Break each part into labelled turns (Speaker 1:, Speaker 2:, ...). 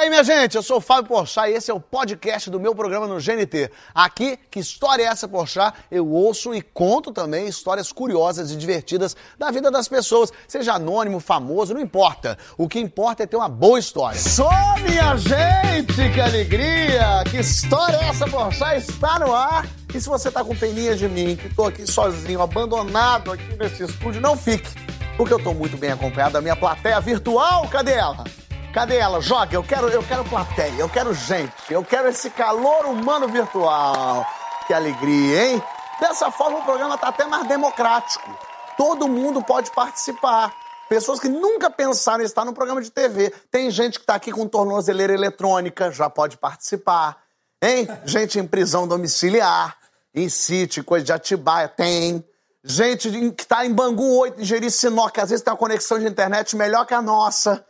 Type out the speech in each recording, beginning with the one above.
Speaker 1: aí, minha gente, eu sou o Fábio Porchat e esse é o podcast do meu programa no GNT. Aqui, que história é essa, Porchat? Eu ouço e conto também histórias curiosas e divertidas da vida das pessoas, seja anônimo, famoso, não importa. O que importa é ter uma boa história. Só, minha gente, que alegria! Que história é essa, Porchat? Está no ar. E se você tá com peninha de mim, que tô aqui sozinho, abandonado aqui nesse estúdio, não fique, porque eu tô muito bem acompanhado da minha plateia virtual. Cadê ela? Cadê ela? Joga, eu quero, eu quero plateia, eu quero gente, eu quero esse calor humano virtual. Que alegria, hein? Dessa forma o programa tá até mais democrático. Todo mundo pode participar. Pessoas que nunca pensaram em estar no programa de TV. Tem gente que tá aqui com tornozeleira eletrônica, já pode participar. Hein? Gente em prisão domiciliar, em sítio, coisa de Atibaia, tem. Gente que tá em Bangu 8, em Jericinó, que às vezes tem uma conexão de internet melhor que a nossa.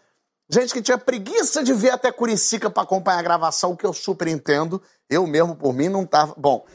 Speaker 1: Gente que tinha preguiça de vir até Curicica para acompanhar a gravação, que eu super entendo. Eu mesmo, por mim, não tava. Bom.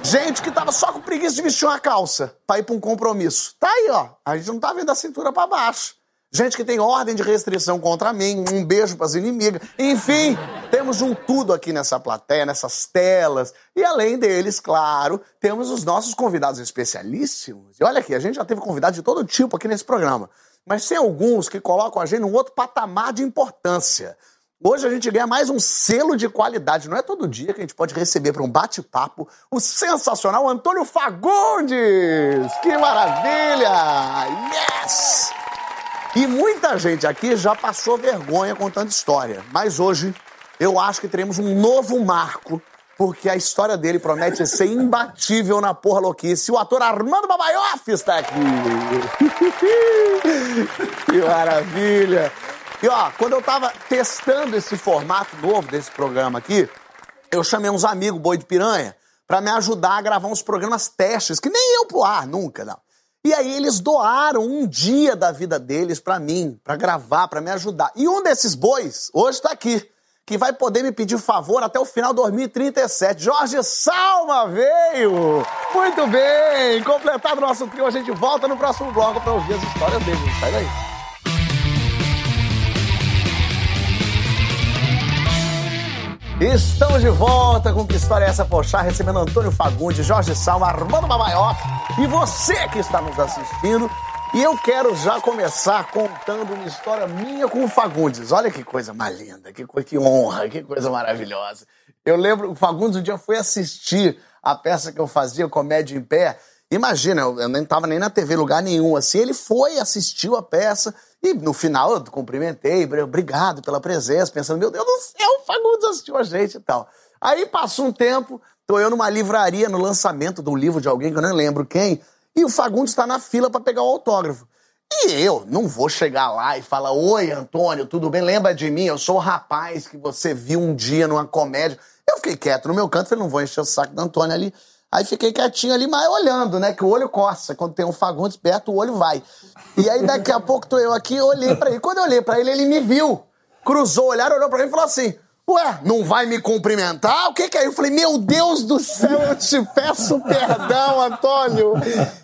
Speaker 1: Gente que tava só com preguiça de vestir uma calça para ir para um compromisso. Tá aí, ó. A gente não tá vendo a cintura para baixo. Gente que tem ordem de restrição contra mim, um beijo para as inimigas. Enfim, temos um tudo aqui nessa plateia, nessas telas. E além deles, claro, temos os nossos convidados especialíssimos. E olha aqui, a gente já teve convidados de todo tipo aqui nesse programa mas tem alguns que colocam a gente num outro patamar de importância. Hoje a gente ganha mais um selo de qualidade. Não é todo dia que a gente pode receber para um bate-papo o sensacional Antônio Fagundes. Que maravilha! Yes! E muita gente aqui já passou vergonha contando história. Mas hoje eu acho que teremos um novo marco porque a história dele promete ser imbatível na porra louquice. O ator Armando Babaioff está aqui. que maravilha! E ó, quando eu tava testando esse formato novo desse programa aqui, eu chamei uns amigos boi de piranha para me ajudar a gravar uns programas testes, que nem eu pro ar, nunca, não. E aí eles doaram um dia da vida deles para mim, para gravar, para me ajudar. E um desses bois hoje tá aqui que vai poder me pedir favor até o final de 2037. Jorge Salma veio! Muito bem! Completado o nosso trio, a gente volta no próximo bloco para ouvir as histórias dele. Sai daí! Estamos de volta com Que História é essa, Poxa? Recebendo Antônio Fagundes, Jorge Salma, Armando Babaioff e você que está nos assistindo e eu quero já começar contando uma história minha com o Fagundes. Olha que coisa mais linda, que, coisa, que honra, que coisa maravilhosa. Eu lembro, o Fagundes um dia foi assistir a peça que eu fazia, Comédia em Pé. Imagina, eu nem estava nem na TV, lugar nenhum assim. Ele foi, assistiu a peça e no final eu cumprimentei, obrigado pela presença, pensando, meu Deus do céu, o Fagundes assistiu a gente e tal. Aí passou um tempo, tô eu numa livraria no lançamento de um livro de alguém que eu nem lembro quem. E o Fagundes está na fila para pegar o autógrafo. E eu não vou chegar lá e falar: Oi, Antônio, tudo bem? Lembra de mim? Eu sou o rapaz que você viu um dia numa comédia. Eu fiquei quieto no meu canto, falei: Não vou encher o saco do Antônio ali. Aí fiquei quietinho ali, mas olhando, né? Que o olho coça. Quando tem um Fagundes perto, o olho vai. E aí daqui a pouco tô eu aqui, olhei para ele. Quando eu olhei para ele, ele me viu. Cruzou o olhar, olhou para mim e falou assim: Ué, não vai me cumprimentar? O que que é? Eu falei, meu Deus do céu, eu te peço perdão, Antônio.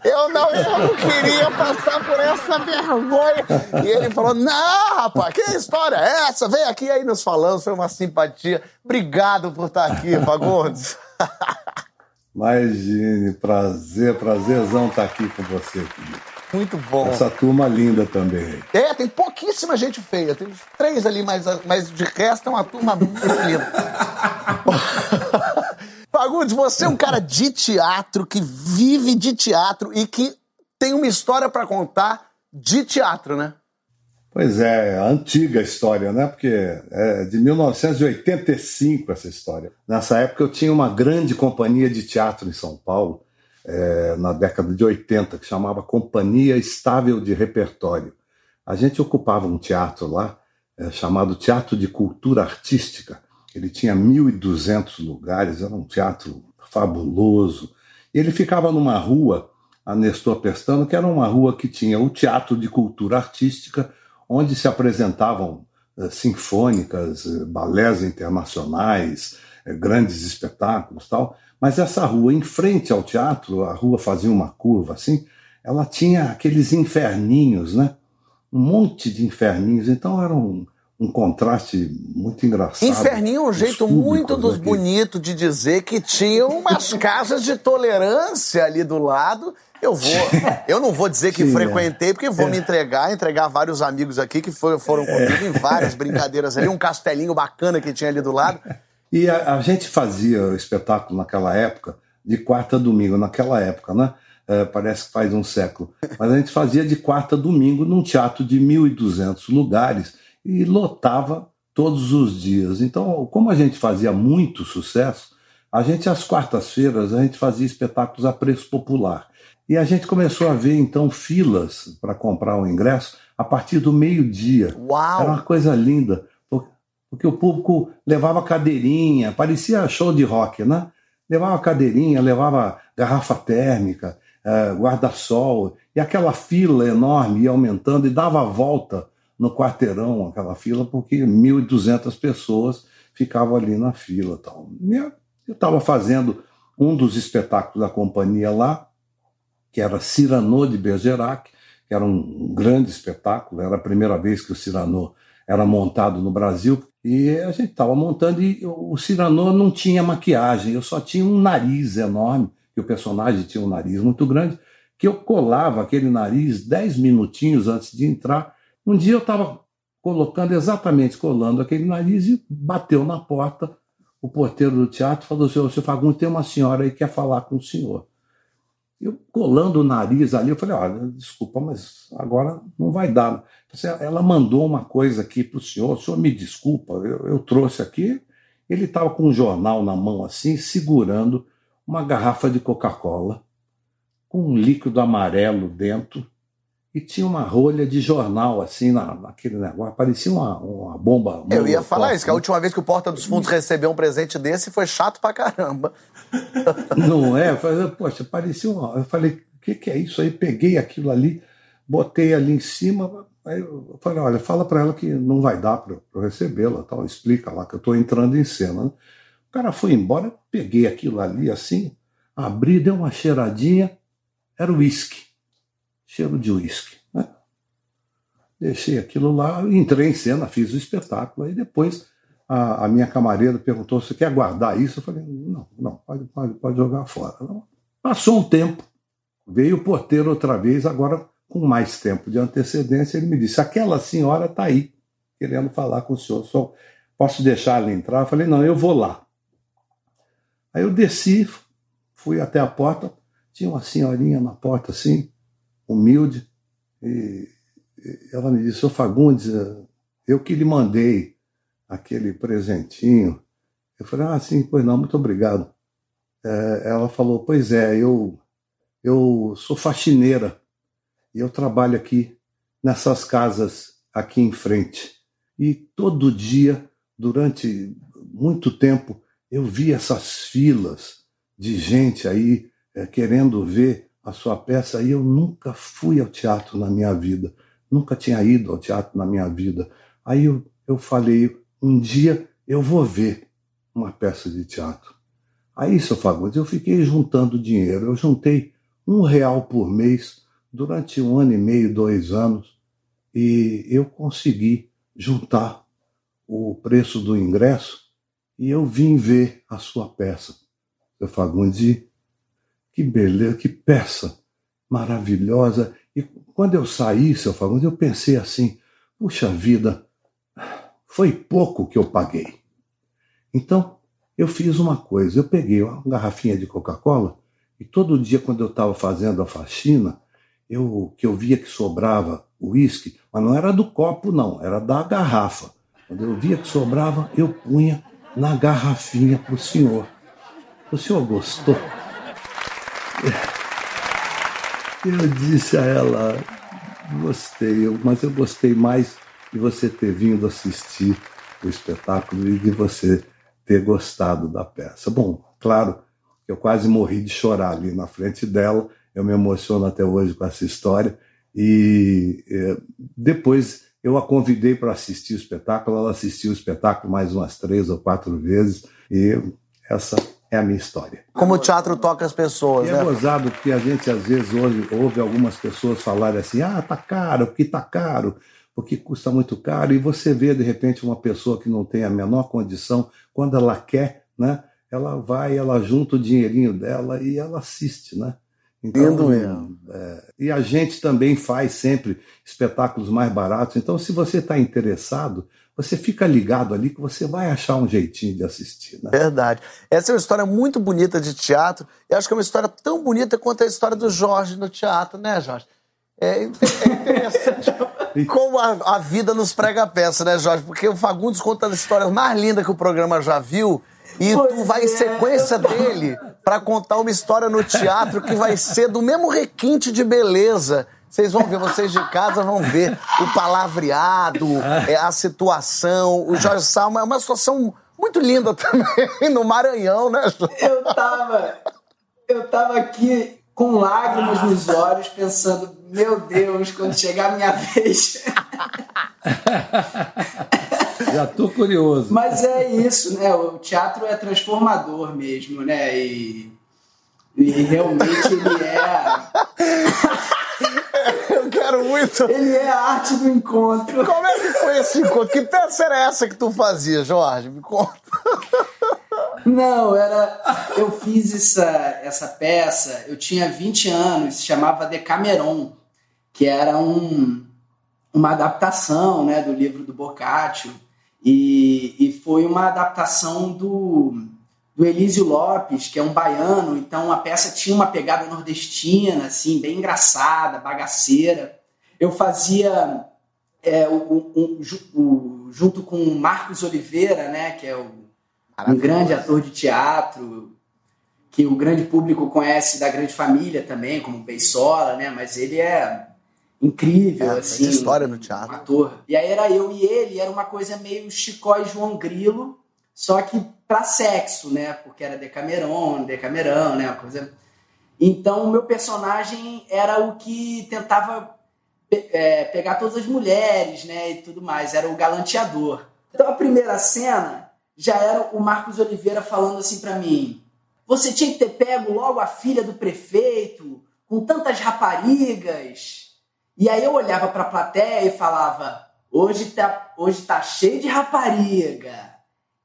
Speaker 1: Eu não, eu não queria passar por essa vergonha. E ele falou, não, rapaz, que história é essa? Vem aqui aí nos falando, foi uma simpatia. Obrigado por estar aqui, Fagundes.
Speaker 2: Imagine, prazer, prazerzão estar aqui com você, querido.
Speaker 1: Muito bom.
Speaker 2: Essa turma linda também.
Speaker 1: É, tem pouquíssima gente feia. Tem uns três ali, mas, mas de resto é uma turma muito linda. Fagundes, você é um cara de teatro, que vive de teatro e que tem uma história para contar de teatro, né?
Speaker 2: Pois é, a antiga história, né? Porque é de 1985 essa história. Nessa época eu tinha uma grande companhia de teatro em São Paulo é, na década de 80, que chamava Companhia Estável de Repertório. A gente ocupava um teatro lá, é, chamado Teatro de Cultura Artística. Ele tinha 1.200 lugares, era um teatro fabuloso. Ele ficava numa rua, a Nestor Pestano, que era uma rua que tinha o Teatro de Cultura Artística, onde se apresentavam é, sinfônicas, balés internacionais, grandes espetáculos tal. Mas essa rua, em frente ao teatro, a rua fazia uma curva assim, ela tinha aqueles inferninhos, né? Um monte de inferninhos. Então era um, um contraste muito engraçado.
Speaker 1: Inferninho é um jeito muito dos aqui. de dizer que tinha umas casas de tolerância ali do lado. Eu vou, eu não vou dizer que frequentei, porque vou é. me entregar, entregar vários amigos aqui que foram, foram comigo é. em várias brincadeiras ali, um castelinho bacana que tinha ali do lado.
Speaker 2: E a, a gente fazia o espetáculo naquela época, de quarta a domingo, naquela época, né? É, parece que faz um século. Mas a gente fazia de quarta a domingo num teatro de 1.200 lugares e lotava todos os dias. Então, como a gente fazia muito sucesso, a gente às quartas-feiras a gente fazia espetáculos a preço popular. E a gente começou a ver então filas para comprar o ingresso a partir do meio-dia.
Speaker 1: Uau!
Speaker 2: Era uma coisa linda, porque o público levava cadeirinha, parecia show de rock, né? Levava cadeirinha, levava garrafa térmica, eh, guarda-sol, e aquela fila enorme ia aumentando e dava a volta no quarteirão aquela fila, porque 1.200 pessoas ficavam ali na fila. Tal. Eu estava fazendo um dos espetáculos da companhia lá, que era Cyrano de Bergerac, que era um grande espetáculo, era a primeira vez que o Cyrano era montado no Brasil, e a gente estava montando e o Cyrano não tinha maquiagem, eu só tinha um nariz enorme, que o personagem tinha um nariz muito grande, que eu colava aquele nariz dez minutinhos antes de entrar um dia eu estava colocando exatamente, colando aquele nariz e bateu na porta. O porteiro do teatro falou: Senhor, seu Fagundes, tem uma senhora aí que quer falar com o senhor. Eu colando o nariz ali, eu falei: Olha, desculpa, mas agora não vai dar. Ela mandou uma coisa aqui para o senhor, o senhor me desculpa, eu, eu trouxe aqui. Ele estava com um jornal na mão assim, segurando uma garrafa de Coca-Cola, com um líquido amarelo dentro e tinha uma rolha de jornal, assim, na, naquele negócio. Parecia uma, uma bomba.
Speaker 1: Eu ia falar isso, que a última vez que o Porta dos Fundos recebeu um presente desse foi chato pra caramba.
Speaker 2: Não é? Eu falei, Poxa, parecia uma. Eu falei, o que, que é isso aí? Peguei aquilo ali, botei ali em cima. Aí eu falei, olha, fala para ela que não vai dar para eu recebê-la, tal, explica lá que eu estou entrando em cena. Né? O cara foi embora, peguei aquilo ali assim, abri, dei uma cheiradinha, era uísque cheiro de uísque. Né? Deixei aquilo lá, entrei em cena, fiz o espetáculo. Aí depois a, a, minha camareira perguntou: Você quer guardar isso? Eu falei: Não, não, pode, pode, pode jogar fora. Não. Passou um tempo, veio o porteiro outra vez, agora com mais tempo de antecedência. Ele me disse: Aquela senhora está aí, querendo falar com o senhor. Só posso deixar ela entrar? Eu falei: Não, eu vou lá. Aí eu desci, fui até a porta, tinha uma senhorinha na porta assim, humilde. E ela me disse: Ô Fagundes, eu que lhe mandei aquele presentinho. Eu falei: Ah, sim, pois não, muito obrigado. É, ela falou: Pois é, eu, eu sou faxineira e eu trabalho aqui nessas casas aqui em frente. E todo dia, durante muito tempo, eu vi essas filas de gente aí é, querendo ver a sua peça e eu nunca fui ao teatro na minha vida, nunca tinha ido ao teatro na minha vida. Aí eu, eu falei, um dia eu vou ver uma peça de teatro. Aí, seu Fagundes, eu fiquei juntando dinheiro. Eu juntei um real por mês durante um ano e meio, dois anos, e eu consegui juntar o preço do ingresso e eu vim ver a sua peça, seu Fagundes, que beleza, que peça maravilhosa. E quando eu saí, seu Fagundes, eu pensei assim: puxa vida, foi pouco que eu paguei. Então, eu fiz uma coisa: eu peguei uma garrafinha de Coca-Cola e todo dia, quando eu estava fazendo a faxina, eu, que eu via que sobrava uísque, mas não era do copo, não, era da garrafa. Quando eu via que sobrava, eu punha na garrafinha para o senhor. O senhor gostou? Eu disse a ela, gostei, mas eu gostei mais de você ter vindo assistir o espetáculo e de você ter gostado da peça. Bom, claro, eu quase morri de chorar ali na frente dela, eu me emociono até hoje com essa história, e é, depois eu a convidei para assistir o espetáculo, ela assistiu o espetáculo mais umas três ou quatro vezes, e essa é a minha história.
Speaker 1: Como o teatro toca as pessoas,
Speaker 2: e
Speaker 1: né?
Speaker 2: É gozado porque a gente às vezes ouve, ouve algumas pessoas falarem assim: ah, tá caro, porque tá caro, porque custa muito caro. E você vê, de repente, uma pessoa que não tem a menor condição, quando ela quer, né? Ela vai, ela junta o dinheirinho dela e ela assiste, né?
Speaker 1: Então, mesmo.
Speaker 2: É, e a gente também faz sempre espetáculos mais baratos. Então, se você está interessado, você fica ligado ali que você vai achar um jeitinho de assistir. Né?
Speaker 1: Verdade. Essa é uma história muito bonita de teatro. Eu acho que é uma história tão bonita quanto a história do Jorge no teatro, né, Jorge? É, é interessante como a, a, vida nos prega a peça, né, Jorge? Porque o Fagundes conta as histórias mais lindas que o programa já viu. E pois tu vai em é. sequência dele para contar uma história no teatro que vai ser do mesmo requinte de beleza vocês vão ver, vocês de casa vão ver o palavreado, é, a situação. O Jorge Salma é uma situação muito linda também no Maranhão, né,
Speaker 3: Jorge? Eu tava, eu tava aqui com lágrimas nos olhos, pensando, meu Deus, quando chegar a minha vez.
Speaker 2: Já tô curioso.
Speaker 3: Mas é isso, né? O teatro é transformador mesmo, né? E, e realmente ele é.
Speaker 1: Eu quero muito.
Speaker 3: Ele é a arte do encontro.
Speaker 1: Como é que foi esse encontro? Que peça era essa que tu fazia, Jorge? Me conta.
Speaker 3: Não, era. Eu fiz essa, essa peça, eu tinha 20 anos, se chamava Decameron, que era um, uma adaptação né, do livro do Boccaccio. E, e foi uma adaptação do do Elísio Lopes, que é um baiano, então a peça tinha uma pegada nordestina, assim, bem engraçada, bagaceira. Eu fazia é, o, o, o, junto com o Marcos Oliveira, né, que é um grande ator de teatro, que o grande público conhece da grande família também, como Beisola, né, mas ele é incrível, é, assim.
Speaker 1: história no teatro.
Speaker 3: Um ator. E aí era eu e ele, era uma coisa meio Chicó e João Grilo, só que para sexo, né? Porque era Decameron, Decamerão, né? Coisa. Então, o meu personagem era o que tentava é, pegar todas as mulheres, né? E tudo mais. Era o galanteador. Então, a primeira cena já era o Marcos Oliveira falando assim para mim: você tinha que ter pego logo a filha do prefeito, com tantas raparigas. E aí eu olhava para a plateia e falava: hoje tá, hoje tá cheio de rapariga.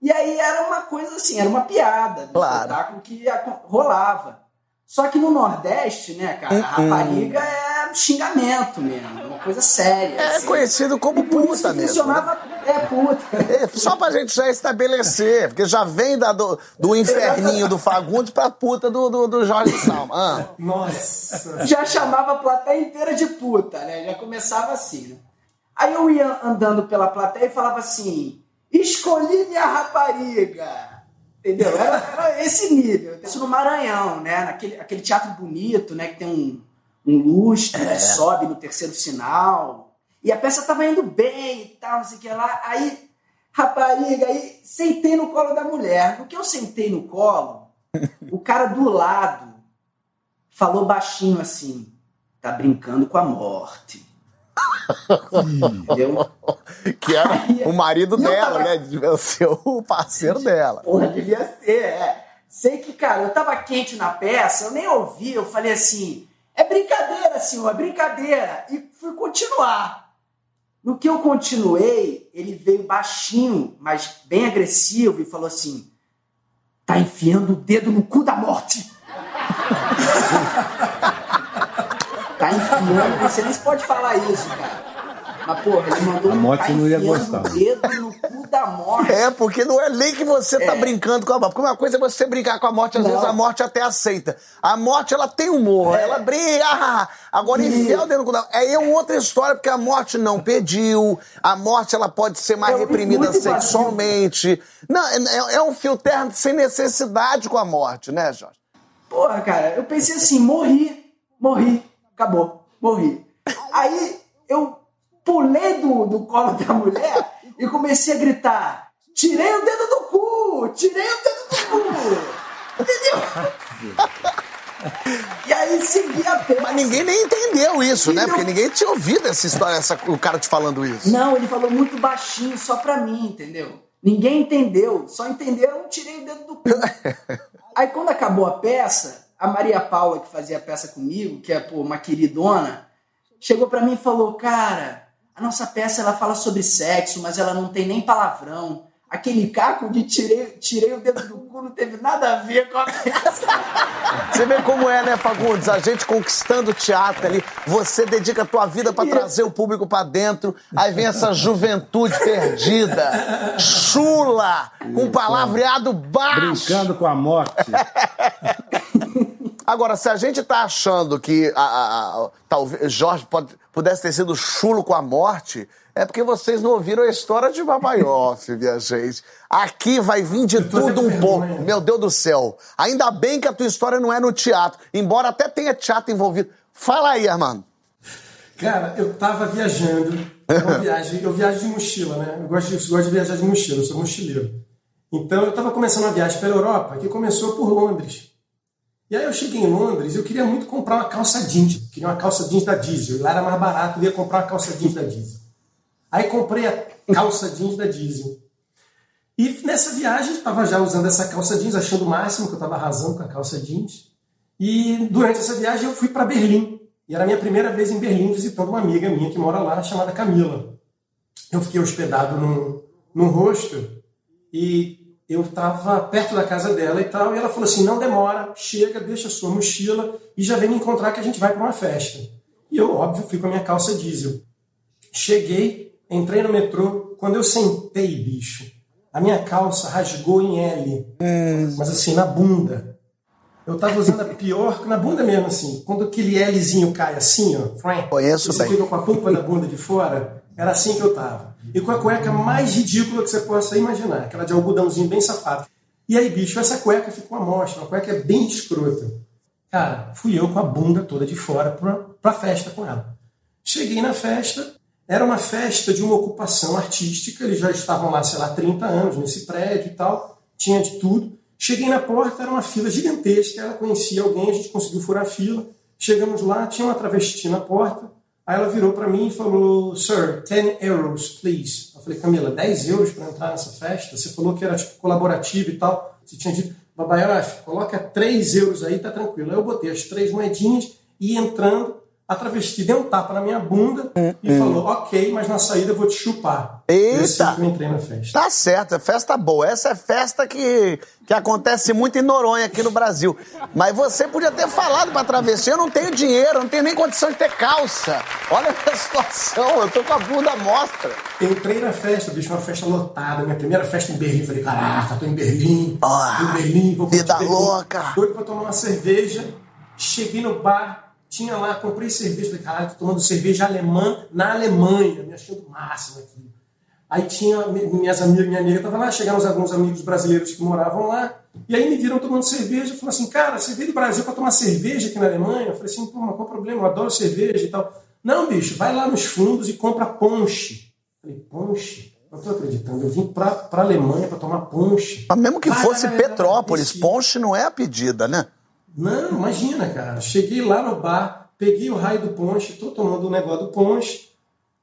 Speaker 3: E aí era uma coisa assim, era uma piada do claro. espetáculo que rolava. Só que no Nordeste, né, cara, a uhum. rapariga é xingamento mesmo, uma coisa séria.
Speaker 1: É assim. conhecido como puta mesmo.
Speaker 3: Funcionava, né? é puta.
Speaker 1: É, só pra gente já estabelecer, porque já vem da, do, do inferninho do Fagundes pra puta do, do, do Jorge Salma. Ah.
Speaker 3: Nossa. Já chamava a plateia inteira de puta, né? Já começava assim, né? Aí eu ia andando pela plateia e falava assim escolhi minha rapariga. Entendeu? Era, era, esse nível. Isso no Maranhão, né? Naquele, aquele teatro bonito, né? Que tem um, um lustre é. que sobe no terceiro sinal. E a peça tava indo bem e tal, não sei o que lá. Aí, rapariga, aí sentei no colo da mulher. No que eu sentei no colo, o cara do lado falou baixinho assim: tá brincando com a morte.
Speaker 1: Que era o marido dela, né? Devia ser o parceiro dela.
Speaker 3: Porra, devia ser, é. Sei que, cara, eu tava quente na peça, eu nem ouvi, eu falei assim: é brincadeira, senhor, é brincadeira. E fui continuar. No que eu continuei, ele veio baixinho, mas bem agressivo, e falou assim: tá enfiando o dedo no cu da morte. Tá enfiando, você nem pode falar isso, cara. Mas, porra, ele mandou
Speaker 2: a morte não ia gostar.
Speaker 3: o dedo no cu da morte.
Speaker 1: É, porque não é nem que você tá é. tá brincando com a morte. Porque uma coisa é você brincar com a morte, às não. vezes a morte até aceita. A morte, ela tem humor, é. ela brinca. Ah, agora, enfiar o dedo no cu da morte. É outra história, porque a morte não pediu. A morte, ela pode ser mais reprimida sexualmente. Não, é, é um fio terno sem necessidade com a morte, né, Jorge?
Speaker 3: Porra, cara, eu pensei assim, morri, morri acabou, morri. Aí eu pulei do, do colo da mulher e comecei a gritar: tirei o dedo do cu! Tirei o dedo do cu! Entendeu? E aí segui a peça.
Speaker 1: Mas ninguém nem entendeu isso, e né? Porque ninguém tinha ouvido essa história, essa, o cara te falando isso.
Speaker 3: Não, ele falou muito baixinho, só pra mim, entendeu? Ninguém entendeu, só entenderam, tirei o dedo do cu. aí quando acabou a peça, a Maria Paula, que fazia a peça comigo, que é pô, uma queridona, chegou para mim e falou: Cara, a nossa peça ela fala sobre sexo, mas ela não tem nem palavrão. Aquele caco de tirei, tirei o dedo do cu não teve nada a ver com a peça.
Speaker 1: Você vê como é, né, Fagundes? A gente conquistando o teatro ali, você dedica a tua vida para trazer o público para dentro, aí vem essa juventude perdida, chula, com palavreado baixo.
Speaker 2: Brincando com a morte.
Speaker 1: Agora, se a gente tá achando que a, a- a- talvez Jorge pode- pudesse ter sido chulo com a morte, é porque vocês não ouviram a história de Babaioff, minha gente. Aqui vai vir de tudo um pouco. Meu Deus do céu. Ainda bem que a tua história não é no teatro, embora até tenha teatro envolvido. Fala aí, Armando.
Speaker 4: Cara, eu tava viajando. É uma viagem. Eu viajo de mochila, né? Eu gosto de, eu gosto de viajar de mochila, eu sou mochileiro. Então eu tava começando uma viagem pela Europa, que começou por Londres. E aí eu cheguei em Londres e eu queria muito comprar uma calça jeans. Queria uma calça jeans da Diesel. E lá era mais barato, eu ia comprar uma calça jeans da Diesel. Aí comprei a calça jeans da Diesel. E nessa viagem, estava já usando essa calça jeans, achando o máximo que eu estava arrasando com a calça jeans. E durante essa viagem eu fui para Berlim. E era a minha primeira vez em Berlim visitando uma amiga minha que mora lá, chamada Camila. Eu fiquei hospedado num, num hostel e eu estava perto da casa dela e tal. E ela falou assim: não demora, chega, deixa a sua mochila e já vem me encontrar que a gente vai para uma festa. E eu, óbvio, fui com a minha calça diesel. Cheguei, entrei no metrô. Quando eu sentei, bicho, a minha calça rasgou em L. Mas assim, na bunda. Eu tava usando a pior, na bunda mesmo, assim. Quando aquele Lzinho cai assim, ó. frém,
Speaker 1: Conheço
Speaker 4: você
Speaker 1: bem.
Speaker 4: fica com a polpa da bunda de fora. Era assim que eu tava. E com a cueca mais ridícula que você possa imaginar. Aquela de algodãozinho bem safado. E aí, bicho, essa cueca ficou uma mostra. Uma cueca bem escrota. Cara, fui eu com a bunda toda de fora pra, pra festa com ela. Cheguei na festa, era uma festa de uma ocupação artística, eles já estavam lá, sei lá, 30 anos nesse prédio e tal, tinha de tudo. Cheguei na porta, era uma fila gigantesca, ela conhecia alguém, a gente conseguiu furar a fila. Chegamos lá, tinha uma travesti na porta, aí ela virou para mim e falou, Sir, 10 euros, please. Eu falei, Camila, 10 euros para entrar nessa festa? Você falou que era tipo colaborativo e tal. Você tinha dito, Babaioff, coloca 3 euros aí, tá tranquilo. Aí eu botei as três moedinhas e entrando, a travesti deu um tapa na minha bunda e falou, ok, mas na saída eu vou te chupar.
Speaker 1: Eita!
Speaker 4: Assim que eu entrei na festa.
Speaker 1: Tá certo, é festa boa. Essa é festa que, que acontece muito em Noronha, aqui no Brasil. Mas você podia ter falado pra travesti, eu não tenho dinheiro, não tenho nem condição de ter calça. Olha a situação, eu tô com a bunda mostra.
Speaker 4: Entrei na festa, bicho, uma festa lotada. Minha primeira festa em Berlim. Falei, caraca, tô em Berlim.
Speaker 1: Ah,
Speaker 4: em Berlim, vou
Speaker 1: vida
Speaker 4: Berlim.
Speaker 1: louca.
Speaker 4: Doido pra tomar uma cerveja. Cheguei no bar, tinha lá, comprei cerveja. Falei, caralho, tô tomando cerveja alemã na Alemanha, me achando o máximo aqui. Aí tinha mi- minhas amigas, minha amiga tava lá, chegaram uns- alguns amigos brasileiros que moravam lá, e aí me viram tomando cerveja, falaram assim, cara, você veio do Brasil para tomar cerveja aqui na Alemanha? Eu falei assim, pô, mas qual o problema? Eu adoro cerveja e tal. Não, bicho, vai lá nos fundos e compra ponche. Eu falei, ponche? Não tô acreditando, eu vim pra, pra Alemanha para tomar ponche.
Speaker 1: Mas mesmo que
Speaker 4: Vai,
Speaker 1: fosse
Speaker 4: vai, vai, vai,
Speaker 1: Petrópolis. Ponche não é a pedida, né?
Speaker 4: Não, imagina, cara. Cheguei lá no bar, peguei o raio do ponche, tô tomando o negócio do ponche,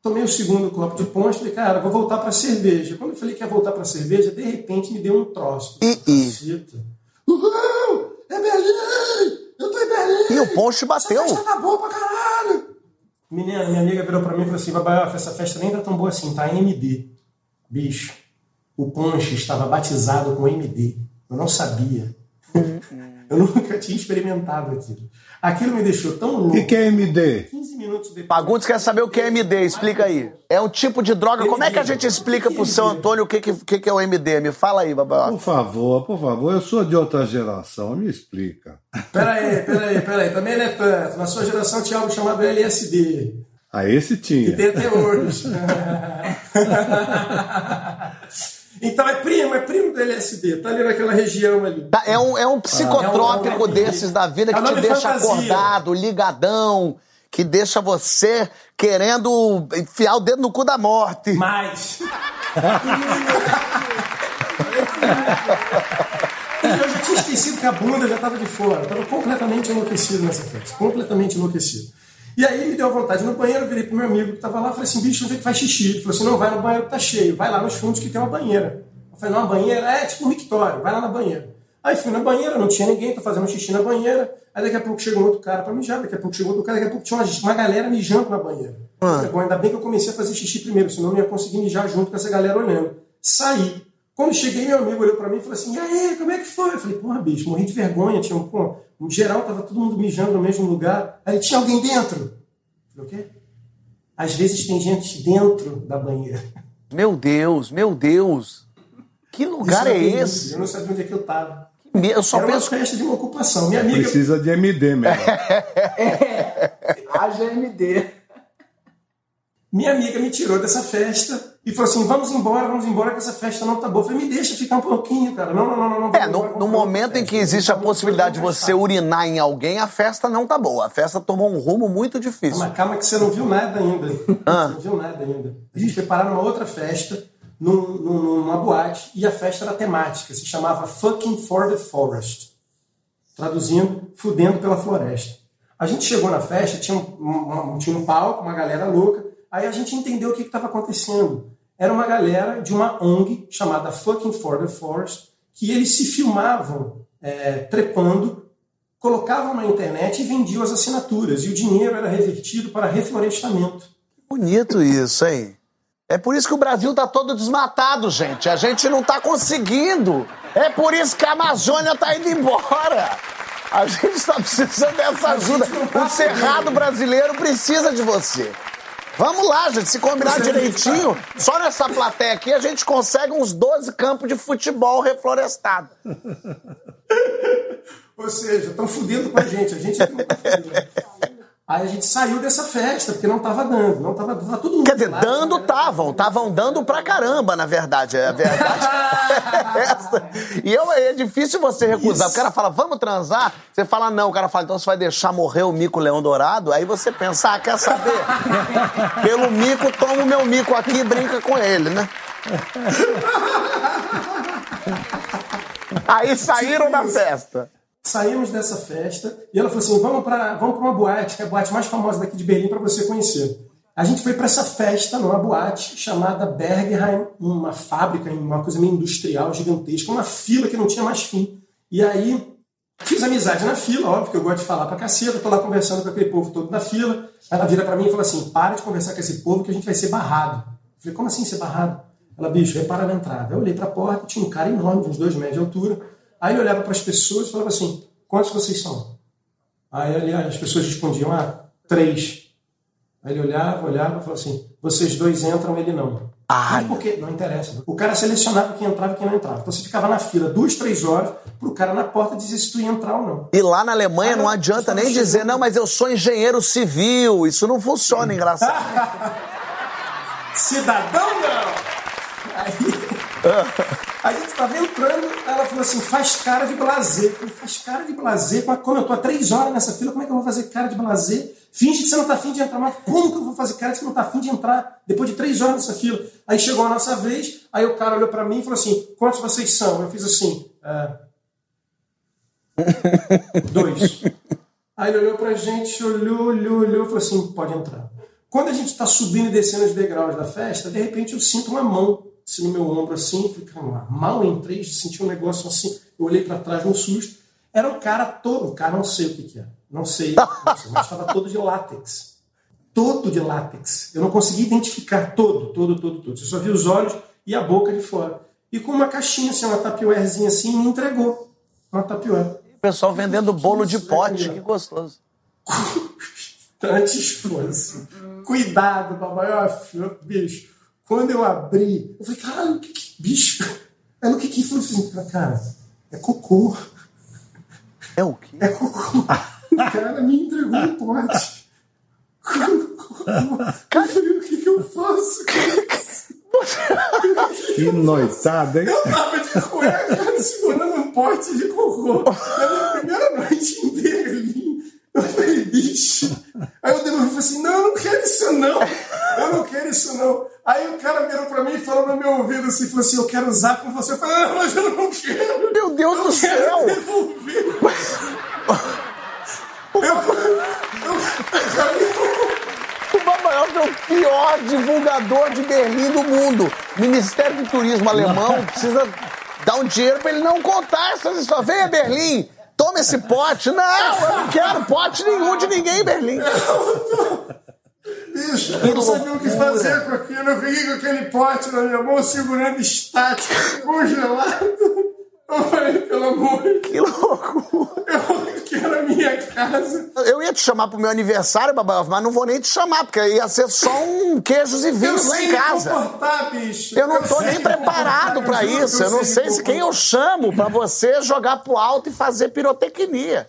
Speaker 4: tomei o segundo copo de ponche, falei, cara, vou voltar pra cerveja. Quando eu falei que ia voltar pra cerveja, de repente me deu um troço.
Speaker 1: Ih.
Speaker 4: Caceta. Uhul! É Berlim! Eu tô em Berlim!
Speaker 1: E o Ponche bateu.
Speaker 4: Essa festa tá boa pra caralho! Menina, minha amiga virou pra mim e falou assim, Babaioff, essa festa nem tá tão boa assim, tá MD. Bicho, o ponche estava batizado com MD. Eu não sabia. Eu nunca tinha experimentado aquilo. Aquilo me deixou tão
Speaker 2: O
Speaker 4: louco.
Speaker 2: que, que é MD?
Speaker 4: 15 minutos depois.
Speaker 1: Fagundes quer saber o que é MD, explica aí. É um tipo de droga, como é que a gente explica pro seu Antônio o que, que, que que é o MD? Me fala aí, Babaioff.
Speaker 2: Por favor, por favor, eu sou de outra geração, me explica.
Speaker 4: Peraí, peraí, peraí. Também não é tanto. Na sua geração tinha algo chamado LSD.
Speaker 2: Ah, esse
Speaker 4: Que
Speaker 2: tinha.
Speaker 4: tem até hoje. então é primo, é primo do LSD. Tá ali naquela região ali.
Speaker 1: Tá, É um, é um psicotrópico
Speaker 4: É um-
Speaker 1: desses da vida
Speaker 4: É
Speaker 1: que te deixa
Speaker 4: fantasia.
Speaker 1: acordado, ligadão, que deixa você querendo enfiar o dedo no cu da morte.
Speaker 4: Mas. Eu já tinha esquecido que a bunda já estava de fora. Eu estava completamente enlouquecido nessa festa. Completamente enlouquecido. E aí me deu vontade no banheiro, virei pro meu amigo que estava lá, falei assim, bicho, onde é que faz xixi? Ele falou assim, não, vai no banheiro que tá cheio, vai lá nos fundos que tem uma banheira. Eu falei, não, uma banheira? É, tipo um mictório, vai lá na banheira. Aí fui na banheira, não tinha ninguém, tô fazendo xixi na banheira. Aí daqui a pouco chegou um outro cara pra mijar, daqui a pouco chegou outro cara, daqui a pouco tinha uma, uma galera mijando na banheira. Eu falei, bom, ainda bem que eu comecei a fazer xixi primeiro, senão eu não ia conseguir mijar junto com essa galera olhando. Saí. Quando cheguei, meu amigo olhou pra mim e falou assim: e aí, como é que foi? Eu falei, porra, bicho, morri de vergonha. Tinha um, pô, em geral, tava todo mundo mijando no mesmo lugar. Aí tinha alguém dentro. Falei, o quê? Às vezes tem gente dentro da banheira.
Speaker 1: Meu Deus, meu Deus. Que lugar é esse?
Speaker 4: Eu não sabia onde é que eu tava.
Speaker 1: Eu só
Speaker 4: Era uma
Speaker 1: penso.
Speaker 4: festa de uma ocupação. Minha amiga.
Speaker 2: Precisa de MD mesmo.
Speaker 3: Haja MD.
Speaker 4: Minha amiga me tirou dessa festa e falou assim: vamos embora, vamos embora, que essa festa não tá boa. Eu falei, me deixa ficar um pouquinho, cara. Não, não, não, não. não
Speaker 1: É, no, no momento em que existe a possibilidade de você urinar em alguém, a festa não tá boa. A festa tomou um rumo muito difícil.
Speaker 4: Mas calma que você não viu nada ainda.
Speaker 1: Ah.
Speaker 4: Você não viu nada ainda. A gente foi parar numa outra festa, num, num- numa boate, e a festa era temática, se chamava Fucking for the Forest. Traduzindo, fudendo pela floresta. A gente chegou na festa, tinha um, um- tinha um palco, uma galera louca, aí a gente entendeu o que estava acontecendo. Era uma galera de uma ONG chamada Fucking for the Forest, que eles se filmavam é, trepando colocavam na internet e vendiam as assinaturas. E o dinheiro era revertido para reflorestamento.
Speaker 1: Bonito isso, hein? É por isso que o Brasil tá todo desmatado, gente. A gente não tá conseguindo. É por isso que a Amazônia tá indo embora. A gente está precisando dessa ajuda.
Speaker 4: tá
Speaker 1: O Cerrado brasileiro precisa de você. Vamos lá, gente. Se combinar direitinho, só nessa plateia aqui a gente consegue uns 12 campos de futebol reflorestados.
Speaker 4: Ou seja, estão fudendo com a gente. A gente é que não tá fudendo. Aí a gente saiu dessa festa, porque não estava dando. Não tava, tava todo mundo
Speaker 1: Quer dizer,
Speaker 4: lá,
Speaker 1: dando
Speaker 4: a galera
Speaker 1: estavam, estavam dando pra caramba, na verdade. A verdade é essa. E eu, é difícil você recusar.
Speaker 4: Isso.
Speaker 1: O cara fala, vamos transar? Você fala, não. O cara fala, então você vai deixar morrer o mico leão dourado? Aí você pensa, ah, quer saber? Pelo mico, toma o meu mico aqui e brinca com ele, né? Aí saíram da festa.
Speaker 4: Saímos dessa festa e ela falou assim: vamos para vamos uma boate, que é a boate mais famosa daqui de Berlim, para você conhecer. A gente foi para essa festa numa boate chamada Bergheim, uma fábrica, uma coisa meio industrial, gigantesca, uma fila que não tinha mais fim. E aí fiz amizade na fila, óbvio que eu gosto de falar pra caceta, tô lá conversando com aquele povo todo na fila. Ela vira para mim e fala assim: para de conversar com esse povo que a gente vai ser barrado. Eu falei: como assim ser barrado? Ela, bicho, repara na entrada. Eu olhei pra porta, tinha um cara enorme, de uns dois metros de altura. Aí ele olhava para as pessoas e falava assim: quantos vocês são? Aí as pessoas respondiam: ah, três. Aí ele olhava, olhava e falava assim: vocês dois entram, ele não.
Speaker 1: Ai.
Speaker 4: Mas por quê? Não interessa. O cara selecionava quem entrava e quem não entrava. Então você ficava na fila duas, três horas pro cara na porta dizer se tu ia entrar ou não.
Speaker 1: E lá na Alemanha
Speaker 4: Ah,
Speaker 1: não adianta nem dizer, não, mas eu sou engenheiro civil. Isso não funciona, engraçado.
Speaker 4: Cidadão não! Aí, a gente estava entrando, ela falou assim: faz cara de blazer. Eu falei, faz cara de blazer? Como eu tô há três horas nessa fila, como é que eu vou fazer cara de blazer? Finge que você não tá afim de entrar, mas como que eu vou fazer cara que não tá afim de entrar depois de três horas nessa fila? Aí chegou a nossa vez, aí o cara olhou para mim e falou assim: quantos vocês são? Eu fiz assim: "Ah, dois. Aí ele olhou pra gente, olhou, olhou, olhou falou assim: pode entrar. Quando a gente está subindo e descendo os degraus da festa, de repente eu sinto uma mão assim, no meu ombro assim, falei, cara, mal entrei, senti um negócio assim, eu olhei para trás no susto. Era um cara todo, um cara não sei o que, que era, não sei, não sei, mas estava todo de látex. Todo de látex. Eu não consegui identificar todo, todo, todo, todo. Eu só vi os olhos e a boca de fora. E com uma caixinha, assim, uma tapioerzinha assim, me entregou. Uma tapioer.
Speaker 1: O pessoal vendendo bolo de pote, que gostoso.
Speaker 4: Antes fosse. Cuidado, papai. Ó, bicho. Quando eu abri, eu falei, caralho, que, que bicho? Aí no que que foi? Eu falei, assim, cara, é cocô.
Speaker 1: É o quê?
Speaker 4: É cocô. O cara me entregou um pote. Cara, o que que eu faço?
Speaker 2: Que noitada, hein?
Speaker 4: Eu tava de cueca segurando um pote de cocô. Na minha primeira noite em Berlim, eu falei, bicho. Aí eu devolvi e falei assim: não, eu não quero isso não. Eu não quero isso não. Aí o cara virou pra mim e falou no meu ouvido assim: falou assim, eu quero usar com você. Eu falei, ah, mas eu não quero.
Speaker 1: Meu Deus do
Speaker 4: Eu
Speaker 1: céu!
Speaker 4: quero devolver. Eu, eu,
Speaker 1: O Babaioca é o pior divulgador de Berlim do mundo. Ministério do Turismo alemão precisa Dá um dinheiro pra ele não contar essas histórias. Venha, Berlim, toma esse pote. Não, eu não quero pote nenhum de ninguém, Berlim.
Speaker 4: Bicho, eu não sabia o que fazer com aquilo. Eu fiquei com aquele pote na minha mão, segurando estático, congelado. Eu falei, pelo amor de
Speaker 1: Que louco.
Speaker 4: Eu quero a minha casa.
Speaker 1: Eu ia te chamar pro meu aniversário, Babaioff, mas não vou nem te chamar, porque ia ser só um queijos e
Speaker 4: Eu
Speaker 1: vinhos lá
Speaker 4: sei
Speaker 1: em casa.
Speaker 4: bicho.
Speaker 1: Eu não tô
Speaker 4: sei
Speaker 1: nem preparado
Speaker 4: juro
Speaker 1: isso.
Speaker 4: que
Speaker 1: Eu não
Speaker 4: me
Speaker 1: sei se quem eu chamo pra você jogar pro alto e fazer pirotecnia.